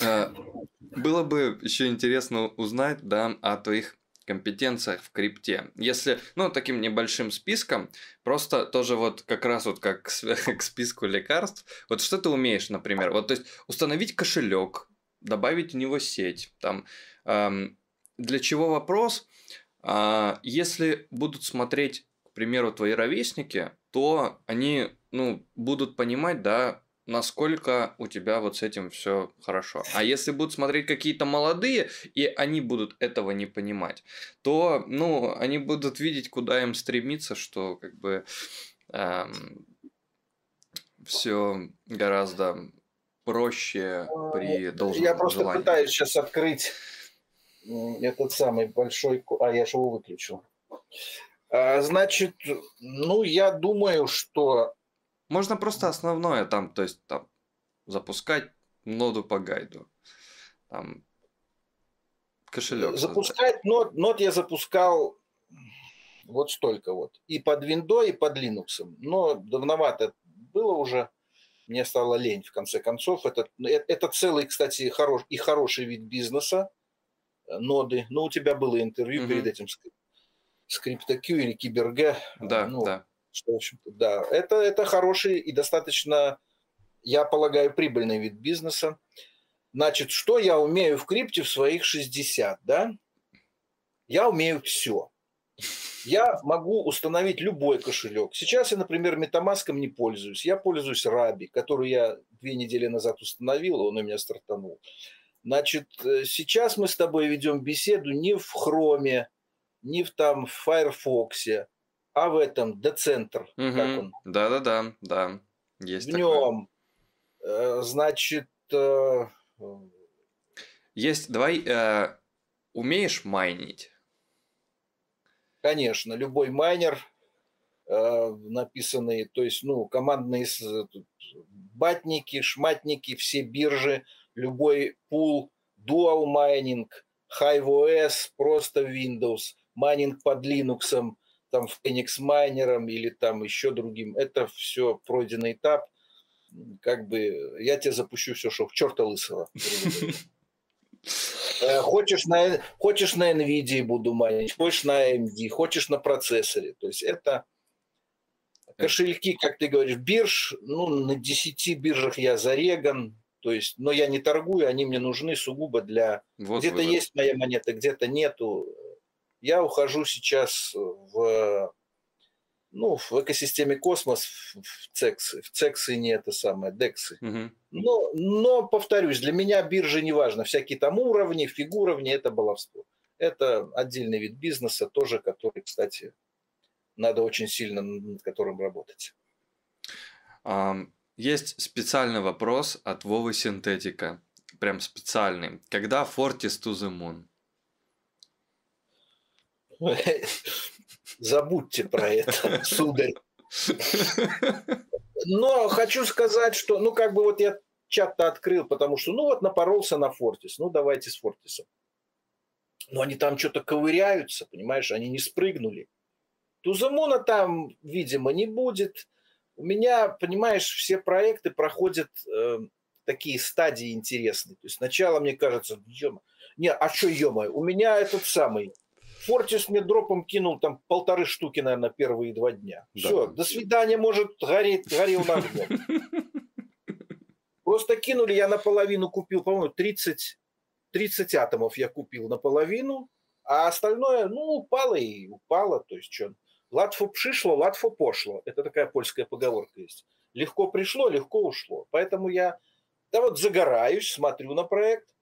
Speaker 1: А, Было бы еще интересно узнать, да, о твоих компетенциях в крипте. Если, ну, таким небольшим списком, просто тоже вот как раз вот как к <laughs> списку лекарств, вот что ты умеешь, например, вот то есть установить кошелек, добавить в него сеть, там, эм, для чего вопрос? А, если будут смотреть, к примеру, твои ровесники, то они, ну, будут понимать, да, насколько у тебя вот с этим все хорошо. А если будут смотреть какие-то молодые, и они будут этого не понимать, то, ну, они будут видеть, куда им стремиться, что как бы эм, все гораздо проще при а, должном
Speaker 2: Я просто
Speaker 1: желании.
Speaker 2: пытаюсь сейчас открыть этот самый большой... А, я же его выключил. А, значит, ну, я думаю, что
Speaker 1: можно просто основное там, то есть там запускать ноду по гайду. Там кошелек.
Speaker 2: Запускать нод, нод я запускал вот столько вот. И под Windows, и под Linux. Но давновато было уже. Мне стало лень, в конце концов. Это, это целый, кстати, хорош, и хороший вид бизнеса, э, ноды. Ну, у тебя было интервью угу. перед этим с, с CryptoQ или Киберг.
Speaker 1: Да,
Speaker 2: ну,
Speaker 1: да.
Speaker 2: Что, в общем-то, да, это, это хороший и достаточно, я полагаю, прибыльный вид бизнеса. Значит, что я умею в крипте в своих 60, да? Я умею все. Я могу установить любой кошелек. Сейчас я, например, Metamask не пользуюсь. Я пользуюсь Раби, который я две недели назад установил, он у меня стартанул. Значит, э, сейчас мы с тобой ведем беседу не в Хроме, не в там в Firefox, а в этом децентр, угу. как он?
Speaker 1: Да-да-да, да. Есть
Speaker 2: в нем, э, значит... Э,
Speaker 1: Есть, давай, э, умеешь майнить?
Speaker 2: Конечно, любой майнер, э, написанный, то есть, ну, командные батники, шматники, все биржи, любой пул, dual майнинг, HiveOS, просто Windows, майнинг под Linux, там Phoenix Майнером или там еще другим. Это все пройденный этап. Как бы я тебе запущу все, что в черта лысого. Э, хочешь на, хочешь на NVIDIA буду майнить, хочешь на AMD, хочешь на процессоре. То есть это кошельки, как ты говоришь, бирж, ну, на 10 биржах я зареган, то есть, но я не торгую, они мне нужны сугубо для... Вот где-то есть моя монета, где-то нету. Я ухожу сейчас в, ну, в экосистеме космос, в цексы. В цексы не это самое, дексы. Угу. Но, но, повторюсь, для меня биржа не важно. Всякие там уровни, фигуровни – это баловство. Это отдельный вид бизнеса тоже, который, кстати, надо очень сильно над которым работать.
Speaker 1: Есть специальный вопрос от Вовы Синтетика. Прям специальный. Когда Fortis to the Moon? <laughs>
Speaker 2: Забудьте про это, сударь. Но хочу сказать, что, ну, как бы вот я чат-то открыл, потому что, ну, вот напоролся на Фортис, ну, давайте с Фортисом. Но они там что-то ковыряются, понимаешь, они не спрыгнули. Тузамуна там, видимо, не будет. У меня, понимаешь, все проекты проходят э, такие стадии интересные. То есть сначала мне кажется, ё не, а что, ё у меня этот самый Фортис мне дропом кинул там полторы штуки, наверное, первые два дня. Да. Все, до свидания, может, гореть, горел на Просто кинули, я наполовину купил, по-моему, 30, 30 атомов я купил наполовину, а остальное, ну, упало и упало. То есть, что, латфо пришло, латфо пошло. Это такая польская поговорка есть. Легко пришло, легко ушло. Поэтому я, да вот загораюсь, смотрю на проект,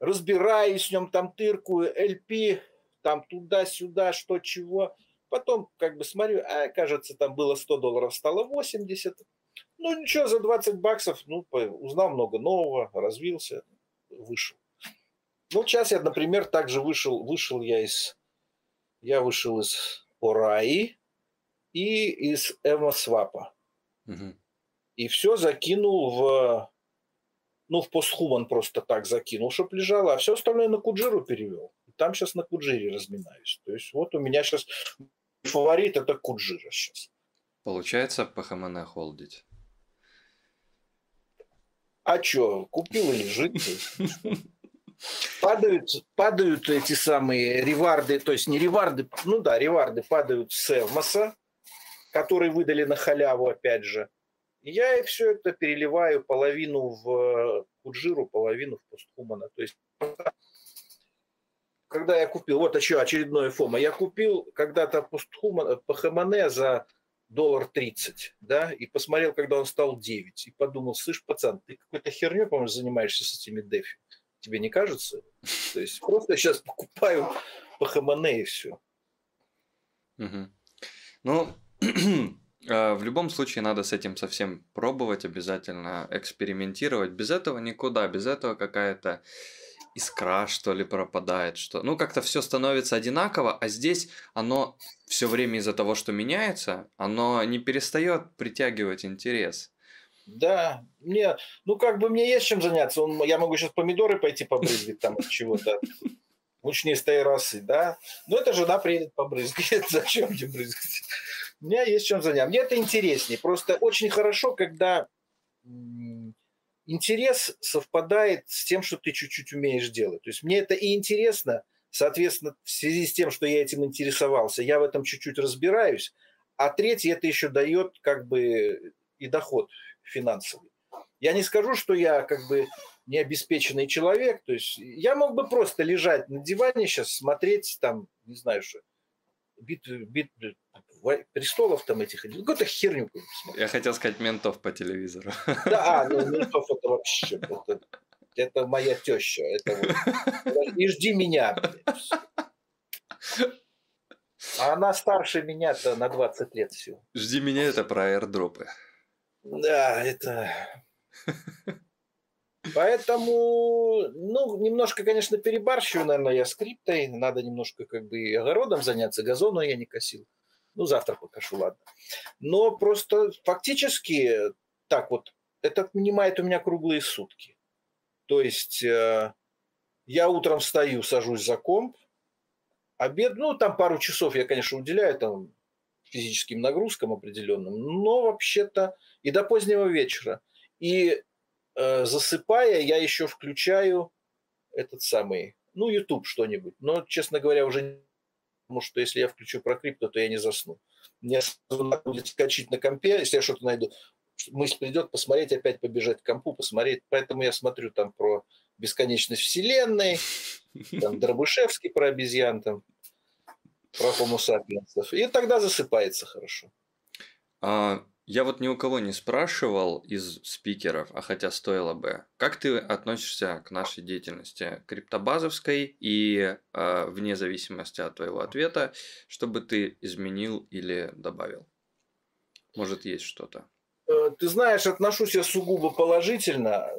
Speaker 2: разбираюсь в нем, там тыркую, LP, там туда-сюда, что чего. Потом как бы смотрю, а, кажется, там было 100 долларов, стало 80. Ну ничего, за 20 баксов, ну, узнал много нового, развился, вышел. Ну, сейчас я, например, также вышел, вышел я из, я вышел из Ораи и из Эвосвапа. Угу. И все закинул в ну, в постхуман просто так закинул, чтобы лежало, а все остальное на Куджиру перевел. Там сейчас на Куджире разминаюсь. То есть вот у меня сейчас фаворит это Куджира сейчас.
Speaker 1: Получается ПХМН холдить.
Speaker 2: А что, купил и лежит. падают, падают эти самые реварды, то есть не реварды, ну да, реварды падают с Эвмоса, который выдали на халяву, опять же. И я все это переливаю половину в Куджиру, половину в Постхумана. То есть когда я купил, вот еще очередное фома, я купил когда-то Постхуман, Пахамане за доллар 30, да, и посмотрел, когда он стал 9, и подумал, слышь, пацан, ты какой-то херню, по-моему, занимаешься с этими дефи. Тебе не кажется? То есть просто сейчас покупаю по Хамане и все.
Speaker 1: Угу. Ну, в любом случае надо с этим совсем пробовать, обязательно экспериментировать. Без этого никуда, без этого какая-то искра, что ли, пропадает, что... Ну, как-то все становится одинаково, а здесь оно все время из-за того, что меняется, оно не перестает притягивать интерес.
Speaker 2: Да, мне, ну как бы мне есть чем заняться. Он, я могу сейчас помидоры пойти побрызгать там от чего-то. Мучнистой расы, да. Но эта жена приедет побрызгает. <laughs> Зачем мне брызгать? У меня есть чем заняться. Мне это интереснее. Просто очень хорошо, когда интерес совпадает с тем, что ты чуть-чуть умеешь делать. То есть мне это и интересно, соответственно, в связи с тем, что я этим интересовался, я в этом чуть-чуть разбираюсь. А третье, это еще дает как бы и доход финансовый. Я не скажу, что я как бы необеспеченный человек. То есть я мог бы просто лежать на диване сейчас, смотреть там, не знаю что, бит, бит, престолов там этих, какую-то херню.
Speaker 1: Я хотел сказать ментов по телевизору. <laughs>
Speaker 2: Да, а, ну ментов это вообще, это, это моя теща. Это вот, и жди меня. А она старше меня-то на 20 лет всего.
Speaker 1: Жди меня это про аирдропы.
Speaker 2: Да, это... Поэтому, ну, немножко, конечно, перебарщиваю, наверное, я скриптой. Надо немножко как бы и огородом заняться, газону я не косил. Ну, завтра покашу, ладно. Но просто фактически так вот, это отнимает у меня круглые сутки. То есть э, я утром встаю, сажусь за комп, обед, ну, там пару часов я, конечно, уделяю там физическим нагрузкам определенным, но вообще-то и до позднего вечера. И засыпая, я еще включаю этот самый, ну, YouTube что-нибудь. Но, честно говоря, уже потому что если я включу про крипту, то я не засну. Мне будет скачать на компе, если я что-то найду. Мысль придет посмотреть, опять побежать к компу, посмотреть. Поэтому я смотрю там про бесконечность Вселенной, там Дробышевский про обезьян, там про homo sapiens. И тогда засыпается хорошо.
Speaker 1: А, я вот ни у кого не спрашивал из спикеров, а хотя стоило бы. Как ты относишься к нашей деятельности криптобазовской и э, вне зависимости от твоего ответа, чтобы ты изменил или добавил? Может, есть что-то?
Speaker 2: Э, ты знаешь, отношусь я сугубо положительно.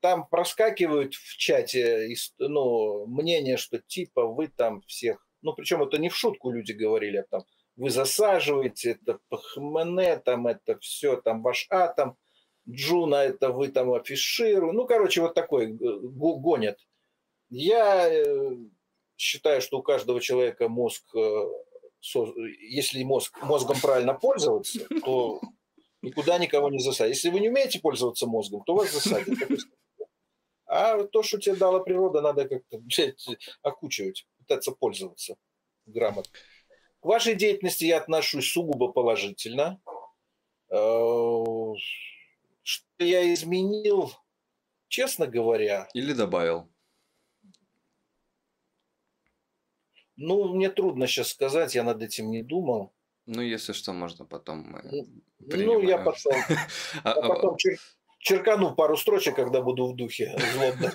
Speaker 2: Там проскакивают в чате ну, мнение, что типа вы там всех ну, причем это не в шутку люди говорили, а там вы засаживаете, это ПХМН, там это все, там ваш атом, Джуна, это вы там афишируете. Ну, короче, вот такой э, гонят. Я э, считаю, что у каждого человека мозг, э, если мозг, мозгом правильно пользоваться, то никуда никого не засадит. Если вы не умеете пользоваться мозгом, то вас засадят. А то, что тебе дала природа, надо как-то окучивать пытаться пользоваться грамотно. К вашей деятельности я отношусь сугубо положительно. Э, что я изменил, честно говоря...
Speaker 1: Или добавил?
Speaker 2: Ну, мне трудно сейчас сказать, я над этим не думал.
Speaker 1: Ну, если что, можно потом...
Speaker 2: Ну, я потом, <laughs> а, я а, потом чер, черкану пару строчек, когда буду в духе злобно.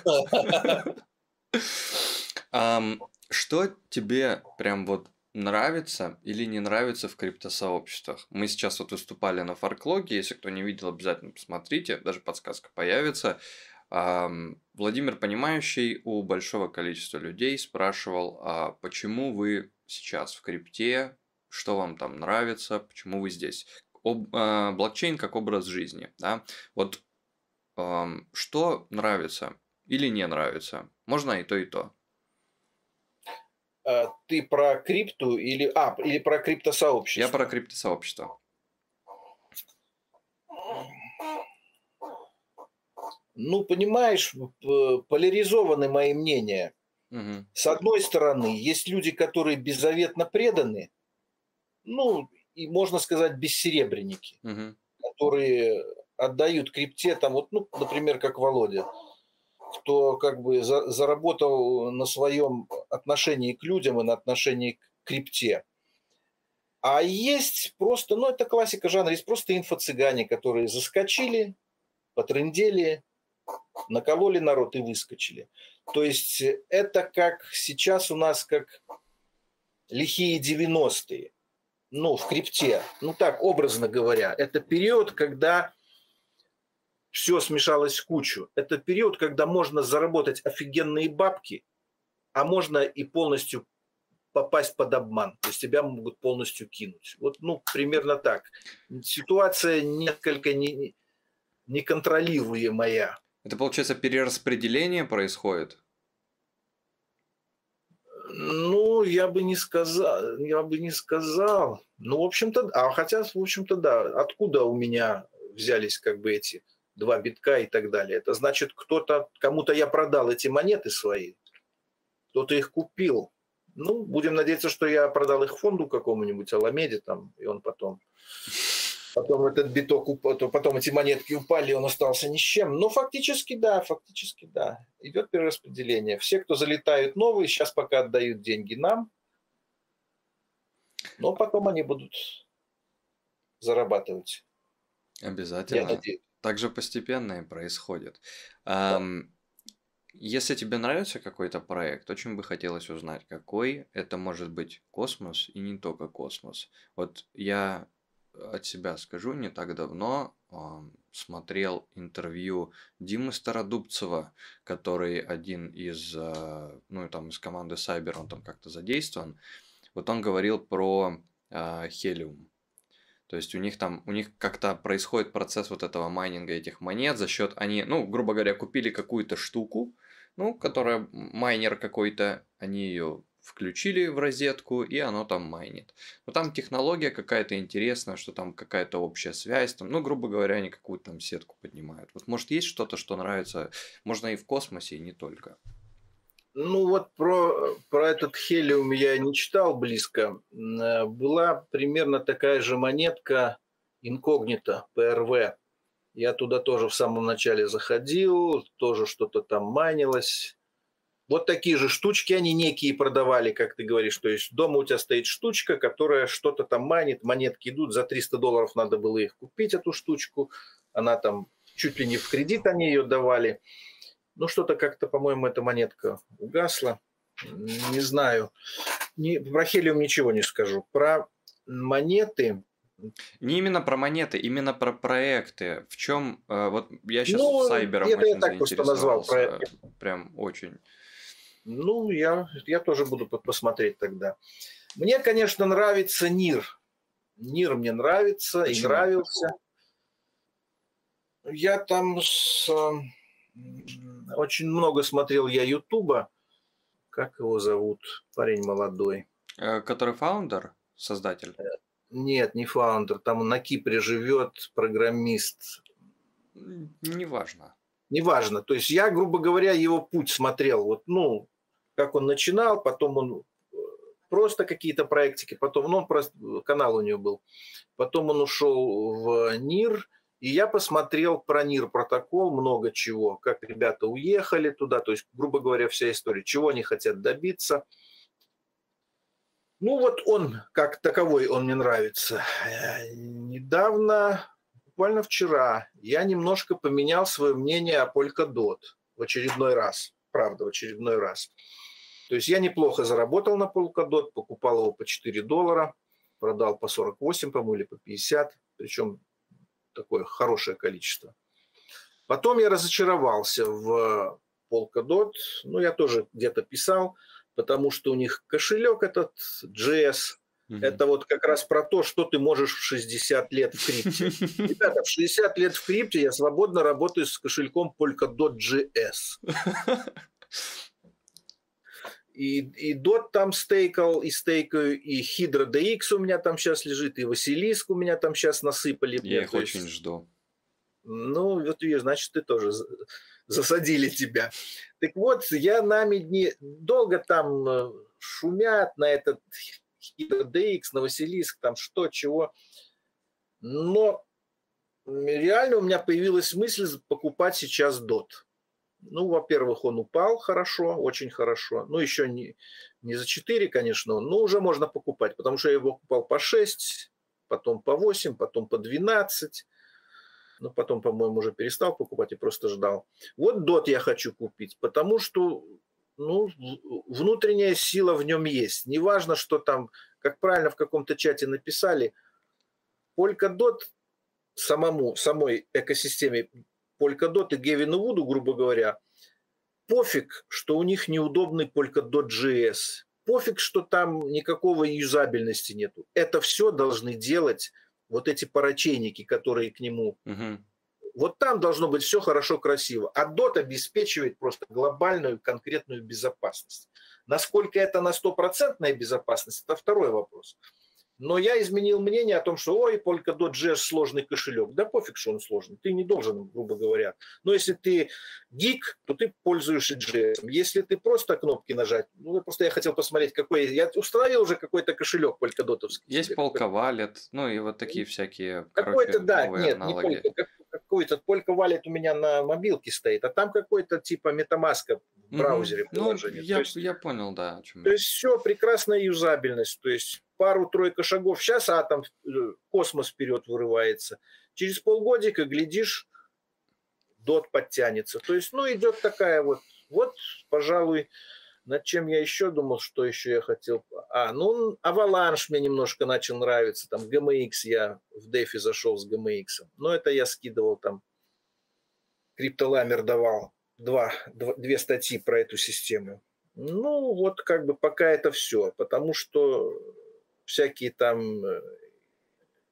Speaker 2: <laughs>
Speaker 1: Что тебе прям вот нравится или не нравится в криптосообществах? Мы сейчас вот выступали на фарклоге, если кто не видел, обязательно посмотрите, даже подсказка появится. Владимир Понимающий у большого количества людей спрашивал, а почему вы сейчас в крипте, что вам там нравится, почему вы здесь? Об, э, блокчейн как образ жизни, да? Вот э, что нравится или не нравится? Можно и то, и то.
Speaker 2: А, ты про крипту или, а, или про криптосообщество?
Speaker 1: Я про криптосообщество.
Speaker 2: ну, понимаешь, поляризованы мои мнения.
Speaker 1: Угу.
Speaker 2: С одной стороны, есть люди, которые беззаветно преданы, ну, и можно сказать, бессеребренники,
Speaker 1: Угу.
Speaker 2: которые отдают крипте, там вот, ну, например, как Володя, кто как бы за, заработал на своем отношении к людям и на отношении к крипте. А есть просто, ну это классика жанра, есть просто инфо-цыгане, которые заскочили, потрындели, накололи народ и выскочили. То есть это как сейчас у нас, как лихие 90-е, ну, в крипте, ну так, образно говоря. Это период, когда все смешалось в кучу. Это период, когда можно заработать офигенные бабки, а можно и полностью попасть под обман. То есть тебя могут полностью кинуть. Вот, ну, примерно так. Ситуация несколько не, неконтролируемая.
Speaker 1: Это, получается, перераспределение происходит?
Speaker 2: Ну, я бы не сказал, я бы не сказал. Ну, в общем-то, а хотя, в общем-то, да. Откуда у меня взялись как бы эти два битка и так далее? Это значит, кто-то, кому-то я продал эти монеты свои, кто-то их купил. Ну, будем надеяться, что я продал их фонду какому-нибудь, Аламеде там, и он потом Потом этот биток, потом эти монетки упали, и он остался ни с чем. Но фактически да, фактически да. Идет перераспределение. Все, кто залетают новые, сейчас пока отдают деньги нам, но потом они будут зарабатывать.
Speaker 1: Обязательно. Я надеюсь. Также постепенно и происходит. Да. Если тебе нравится какой-то проект, очень бы хотелось узнать, какой это может быть космос и не только космос. Вот я от себя скажу, не так давно э, смотрел интервью Димы Стародубцева, который один из, э, ну, там, из команды Cyber, он там как-то задействован. Вот он говорил про э, Helium. То есть у них там, у них как-то происходит процесс вот этого майнинга этих монет за счет, они, ну, грубо говоря, купили какую-то штуку, ну, которая майнер какой-то, они ее включили в розетку, и оно там майнит. Но там технология какая-то интересная, что там какая-то общая связь, там, ну, грубо говоря, они какую-то там сетку поднимают. Вот может есть что-то, что нравится, можно и в космосе, и не только.
Speaker 2: Ну вот про, про этот хелиум я не читал близко. Э, была примерно такая же монетка инкогнита ПРВ. Я туда тоже в самом начале заходил, тоже что-то там майнилось вот такие же штучки они некие продавали, как ты говоришь. То есть дома у тебя стоит штучка, которая что-то там манит, монетки идут, за 300 долларов надо было их купить, эту штучку. Она там чуть ли не в кредит они ее давали. Ну, что-то как-то, по-моему, эта монетка угасла. Не знаю. Не, про хелиум ничего не скажу. Про монеты...
Speaker 1: Не именно про монеты, именно про проекты. В чем... Э, вот я сейчас ну, сайбером это очень я так просто назвал проект. Прям очень.
Speaker 2: Ну, я, я тоже буду посмотреть тогда. Мне, конечно, нравится NEAR. NEAR мне нравится Почему? и нравился. Я там с, очень много смотрел я Ютуба. Как его зовут? Парень молодой.
Speaker 1: Э, который founder, создатель? Э,
Speaker 2: нет, не founder. Там на Кипре живет программист.
Speaker 1: Неважно
Speaker 2: неважно. То есть я, грубо говоря, его путь смотрел. Вот, ну, как он начинал, потом он э, просто какие-то проектики, потом, ну, он просто, канал у него был. Потом он ушел в НИР, и я посмотрел про НИР протокол, много чего, как ребята уехали туда, то есть, грубо говоря, вся история, чего они хотят добиться. Ну вот он, как таковой, он мне нравится. Э, недавно буквально вчера я немножко поменял свое мнение о Polkadot в очередной раз. Правда, в очередной раз. То есть я неплохо заработал на Polkadot, покупал его по 4 доллара, продал по 48, по-моему, или по 50, причем такое хорошее количество. Потом я разочаровался в Polkadot, ну, я тоже где-то писал, потому что у них кошелек этот JS, Угу. Это вот как раз про то, что ты можешь в 60 лет в крипте. Ребята, в 60 лет в крипте я свободно работаю с кошельком Polkadot.js. <laughs> И, и DOT там стейкал, и стейкаю, и Hydra DX у меня там сейчас лежит, и Василиск у меня там сейчас насыпали.
Speaker 1: Я их очень жду.
Speaker 2: Ну, вот видишь, значит, ты тоже засадили тебя. Так вот, я нами не долго там э, шумят на этот DX, на Василиск, там что, чего. Но реально у меня появилась мысль покупать сейчас DOT. Ну, во-первых, он упал хорошо, очень хорошо. Ну, еще не, не за 4, конечно, но уже можно покупать, потому что я его покупал по 6, потом по 8, потом по 12. Ну, потом, по-моему, уже перестал покупать и просто ждал. Вот DOT я хочу купить, потому что ну, внутренняя сила в нем есть. Неважно, что там, как правильно в каком-то чате написали, Polkadot самому, самой экосистеме Polkadot и Gavin Вуду, грубо говоря, пофиг, что у них неудобный Polkadot.js, пофиг, что там никакого юзабельности нету. Это все должны делать вот эти парачейники, которые к нему. Угу. Вот там должно быть все хорошо, красиво. А DOT обеспечивает просто глобальную конкретную безопасность. Насколько это на стопроцентная безопасность, это второй вопрос. Но я изменил мнение о том, что ой, Polkadot.js сложный кошелек. Да пофиг, что он сложный. Ты не должен, грубо говоря. Но если ты гик, то ты пользуешься JS. Если ты просто кнопки нажать, ну просто я хотел посмотреть, какой... Я установил уже какой-то кошелек полькадотовский.
Speaker 1: Есть полка валет, ну и вот такие всякие,
Speaker 2: Какой-то, да, нет, аналоги. не полка, какой-то Полька валит у меня на мобилке стоит, а там какой-то типа метамаска в браузере
Speaker 1: mm-hmm. приложение. Ну, я, есть, я понял, да. О
Speaker 2: чем то есть все, прекрасная юзабельность. То есть пару-тройка шагов. Сейчас атом, э, космос вперед вырывается. Через полгодика, глядишь, дот подтянется. То есть, ну, идет такая вот, вот, пожалуй, над чем я еще думал, что еще я хотел. А, ну, Avalanche мне немножко начал нравиться. Там GMX я в дефи зашел с GMX. Но это я скидывал там. Криптоламер давал два, два, две статьи про эту систему. Ну, вот как бы пока это все. Потому что всякие там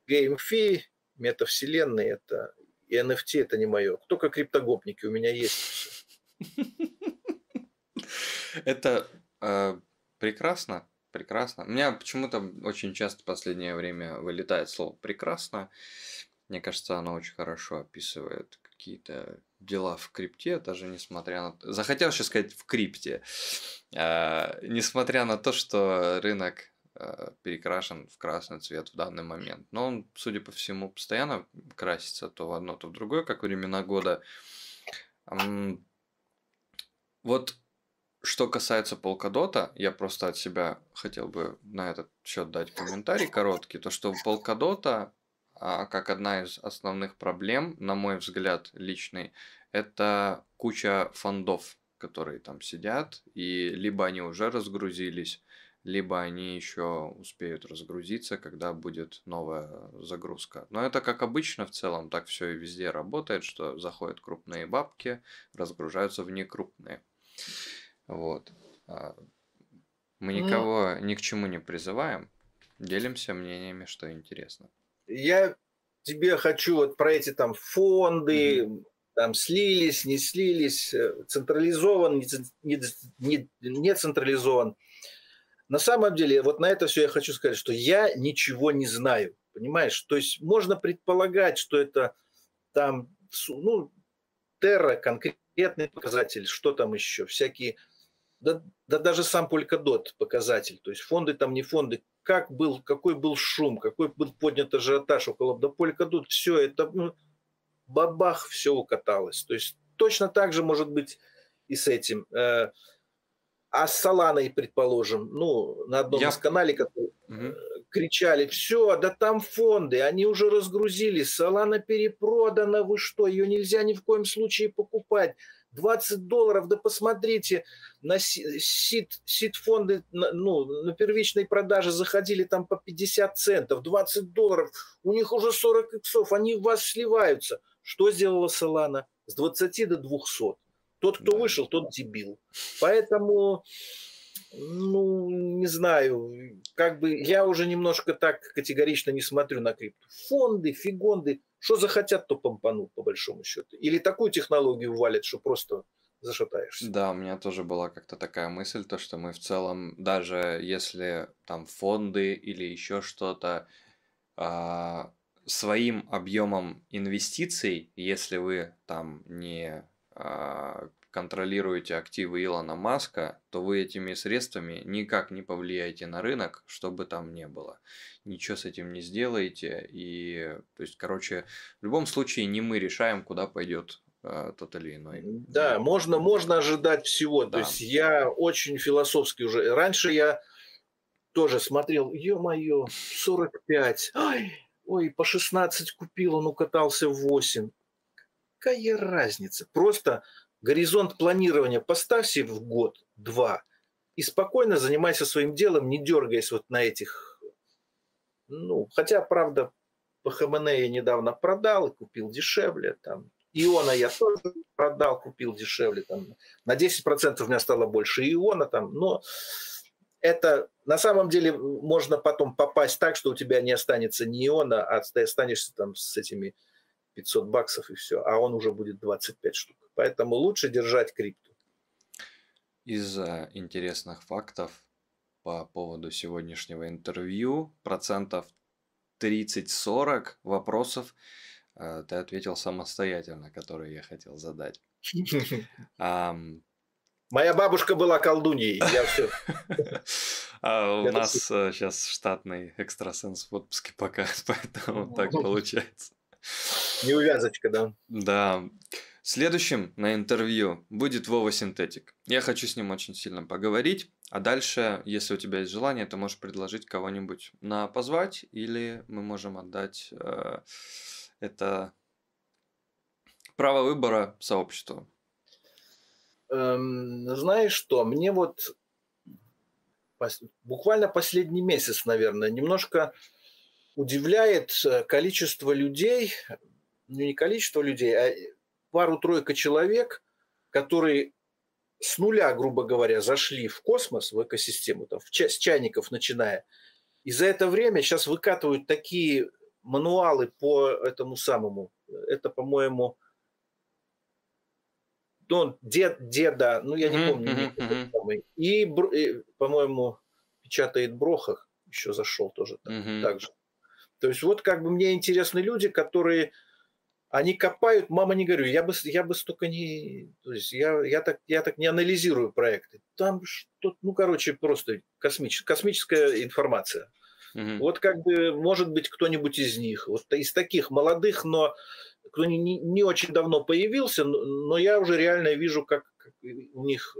Speaker 2: геймфи, метавселенные, это и NFT это не мое. Только криптогопники у меня есть. <laughs>
Speaker 1: Это э, прекрасно, прекрасно. У меня почему-то очень часто в последнее время вылетает слово прекрасно. Мне кажется, оно очень хорошо описывает какие-то дела в крипте, даже несмотря на... Захотел сейчас сказать в крипте. Э, несмотря на то, что рынок э, перекрашен в красный цвет в данный момент. Но он, судя по всему, постоянно красится то в одно, то в другое, как времена года. Вот что касается Polkadot, я просто от себя хотел бы на этот счет дать комментарий короткий. То, что Polkadot, а, как одна из основных проблем, на мой взгляд личный, это куча фондов, которые там сидят, и либо они уже разгрузились, либо они еще успеют разгрузиться, когда будет новая загрузка. Но это как обычно в целом, так все и везде работает, что заходят крупные бабки, разгружаются в некрупные. Вот. А, мы ну никого ну, ни к чему не призываем, делимся мнениями, что интересно.
Speaker 2: Я тебе хочу вот про эти там фонды, mm там слились, не слились, э, централизован, не, не, не централизован. На самом деле, вот на это все я хочу сказать, что я ничего не знаю, понимаешь? То есть можно предполагать, что это там, ну, терра, конкретный показатель, что там еще, всякие да, да даже сам Polkadot показатель, то есть фонды там не фонды, как был, какой был шум, какой был поднят ажиотаж около да Polkadot, все это, ну, бабах, все укаталось. То есть точно так же может быть и с этим. Э, а с Соланой, предположим, ну, на одном Я... из канале, который угу. кричали, все, да там фонды, они уже разгрузили, Солана перепродана, вы что, ее нельзя ни в коем случае покупать. 20 долларов, да посмотрите, на сит, сит-фонды ну, на первичной продаже заходили там по 50 центов, 20 долларов, у них уже 40 иксов, они в вас сливаются. Что сделала Солана? С 20 до 200. Тот, кто да. вышел, тот дебил. Поэтому, ну, не знаю, как бы я уже немножко так категорично не смотрю на крипту. Фонды, фигонды, что захотят, то помпанут, по большому счету. Или такую технологию валят, что просто зашатаешься.
Speaker 1: Да, у меня тоже была как-то такая мысль, то, что мы в целом, даже если там фонды или еще что-то, а, своим объемом инвестиций, если вы там не а, контролируете активы Илона Маска, то вы этими средствами никак не повлияете на рынок, что бы там ни было. Ничего с этим не сделаете. И, то есть, короче, в любом случае не мы решаем, куда пойдет э, тот или иной.
Speaker 2: Да, можно, можно ожидать всего. Да. То есть я очень философски уже. Раньше я тоже смотрел, ё-моё, 45. Ой, ой, по 16 купил, он укатался в 8. Какая разница? Просто горизонт планирования поставь себе в год, два, и спокойно занимайся своим делом, не дергаясь вот на этих... Ну, хотя, правда, по я недавно продал и купил дешевле. Там. Иона я тоже продал, купил дешевле. Там. На 10% у меня стало больше Иона. Там. Но это на самом деле можно потом попасть так, что у тебя не останется ни Иона, а ты останешься там с этими 500 баксов и все, а он уже будет 25 штук. Поэтому лучше держать крипту.
Speaker 1: Из интересных фактов по поводу сегодняшнего интервью, процентов 30-40 вопросов э, ты ответил самостоятельно, которые я хотел задать. <laughs>
Speaker 2: Моя бабушка была колдуньей, я все. <laughs>
Speaker 1: А у нас сейчас э, штатный экстрасенс в отпуске пока, <laughs> поэтому так получается.
Speaker 2: Неувязочка, да.
Speaker 1: Да. Следующим на интервью будет Вова Синтетик. Я хочу с ним очень сильно поговорить. А дальше, если у тебя есть желание, ты можешь предложить кого-нибудь на позвать, или мы можем отдать э, это право выбора сообществу.
Speaker 2: Эм, знаешь что, мне вот пос, буквально последний месяц, наверное, немножко удивляет э, количество людей, не количество людей, а пару-тройка человек, которые с нуля, грубо говоря, зашли в космос, в экосистему, там, в ча- с чайников начиная, и за это время сейчас выкатывают такие мануалы по этому самому, это, по-моему, ну, дед, деда, ну, я не помню, mm-hmm. и, и, по-моему, печатает Брохах, еще зашел тоже так, mm-hmm. так же. То есть вот как бы мне интересны люди, которые они копают, мама не говорю, я бы, я бы столько не, то есть я, я, так, я так не анализирую проекты. Там что ну, короче, просто космич, космическая информация. Угу. Вот как бы, может быть, кто-нибудь из них, вот из таких молодых, но кто не, не очень давно появился, но я уже реально вижу, как, как у них,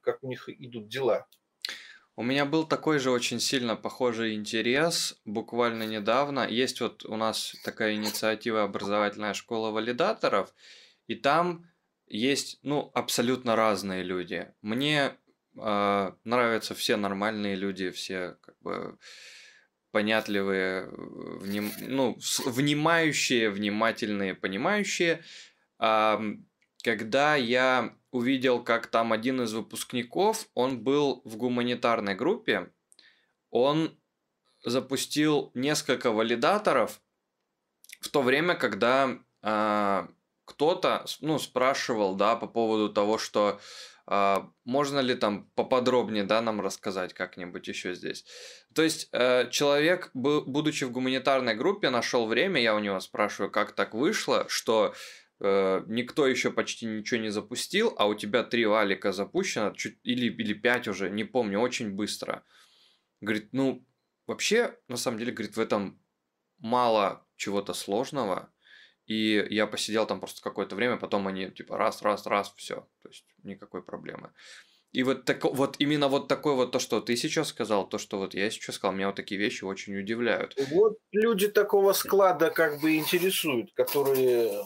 Speaker 2: как у них идут дела.
Speaker 1: У меня был такой же очень сильно похожий интерес буквально недавно. Есть вот у нас такая инициатива образовательная школа валидаторов, и там есть, ну, абсолютно разные люди. Мне э, нравятся все нормальные люди, все как бы понятливые, вним, ну, внимающие, внимательные, понимающие. А, когда я увидел, как там один из выпускников, он был в гуманитарной группе, он запустил несколько валидаторов в то время, когда э, кто-то ну, спрашивал да, по поводу того, что э, можно ли там поподробнее да, нам рассказать как-нибудь еще здесь. То есть э, человек, будучи в гуманитарной группе, нашел время, я у него спрашиваю, как так вышло, что э, никто еще почти ничего не запустил, а у тебя три валика запущено, чуть, или, или пять уже, не помню, очень быстро. Говорит, ну, вообще, на самом деле, говорит, в этом мало чего-то сложного, и я посидел там просто какое-то время, потом они типа раз, раз, раз, все, то есть никакой проблемы. И вот, так, вот именно вот такое вот то, что ты сейчас сказал, то, что вот я сейчас сказал, меня вот такие вещи очень удивляют.
Speaker 2: Вот люди такого склада как бы интересуют, которые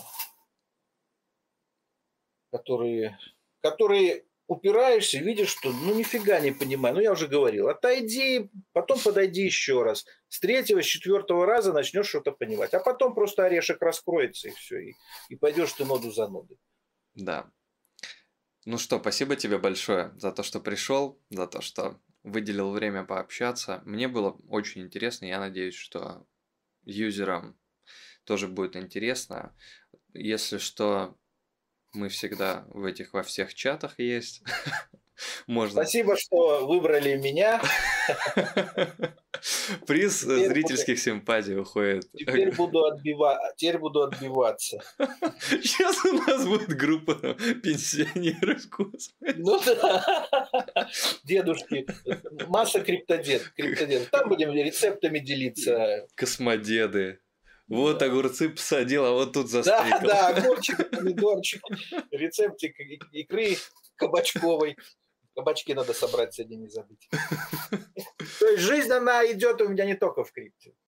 Speaker 2: которые, которые упираешься, видишь, что ну нифига не понимаю. Ну я уже говорил, отойди, потом подойди еще раз. С третьего, с четвертого раза начнешь что-то понимать. А потом просто орешек раскроется и все. И, и пойдешь ты ноду за нодой.
Speaker 1: Да. Ну что, спасибо тебе большое за то, что пришел, за то, что выделил время пообщаться. Мне было очень интересно. Я надеюсь, что юзерам тоже будет интересно. Если что, мы всегда в этих во всех чатах есть. <laughs>
Speaker 2: Можно. Спасибо, что выбрали меня. <laughs>
Speaker 1: Приз теперь зрительских буду... симпатий уходит.
Speaker 2: Теперь буду, отбива... теперь буду отбиваться. <laughs>
Speaker 1: Сейчас у нас будет группа пенсионеров.
Speaker 2: Ну да. Дедушки. Масса криптодед. криптодед. Там будем рецептами делиться.
Speaker 1: Космодеды. Вот огурцы посадил, а вот тут застрикал.
Speaker 2: Да, да, <laughs> огурчик, помидорчик, рецептик икры кабачковой. Кабачки надо собрать сегодня, не забыть. То есть жизнь, она идет у меня не только в крипте.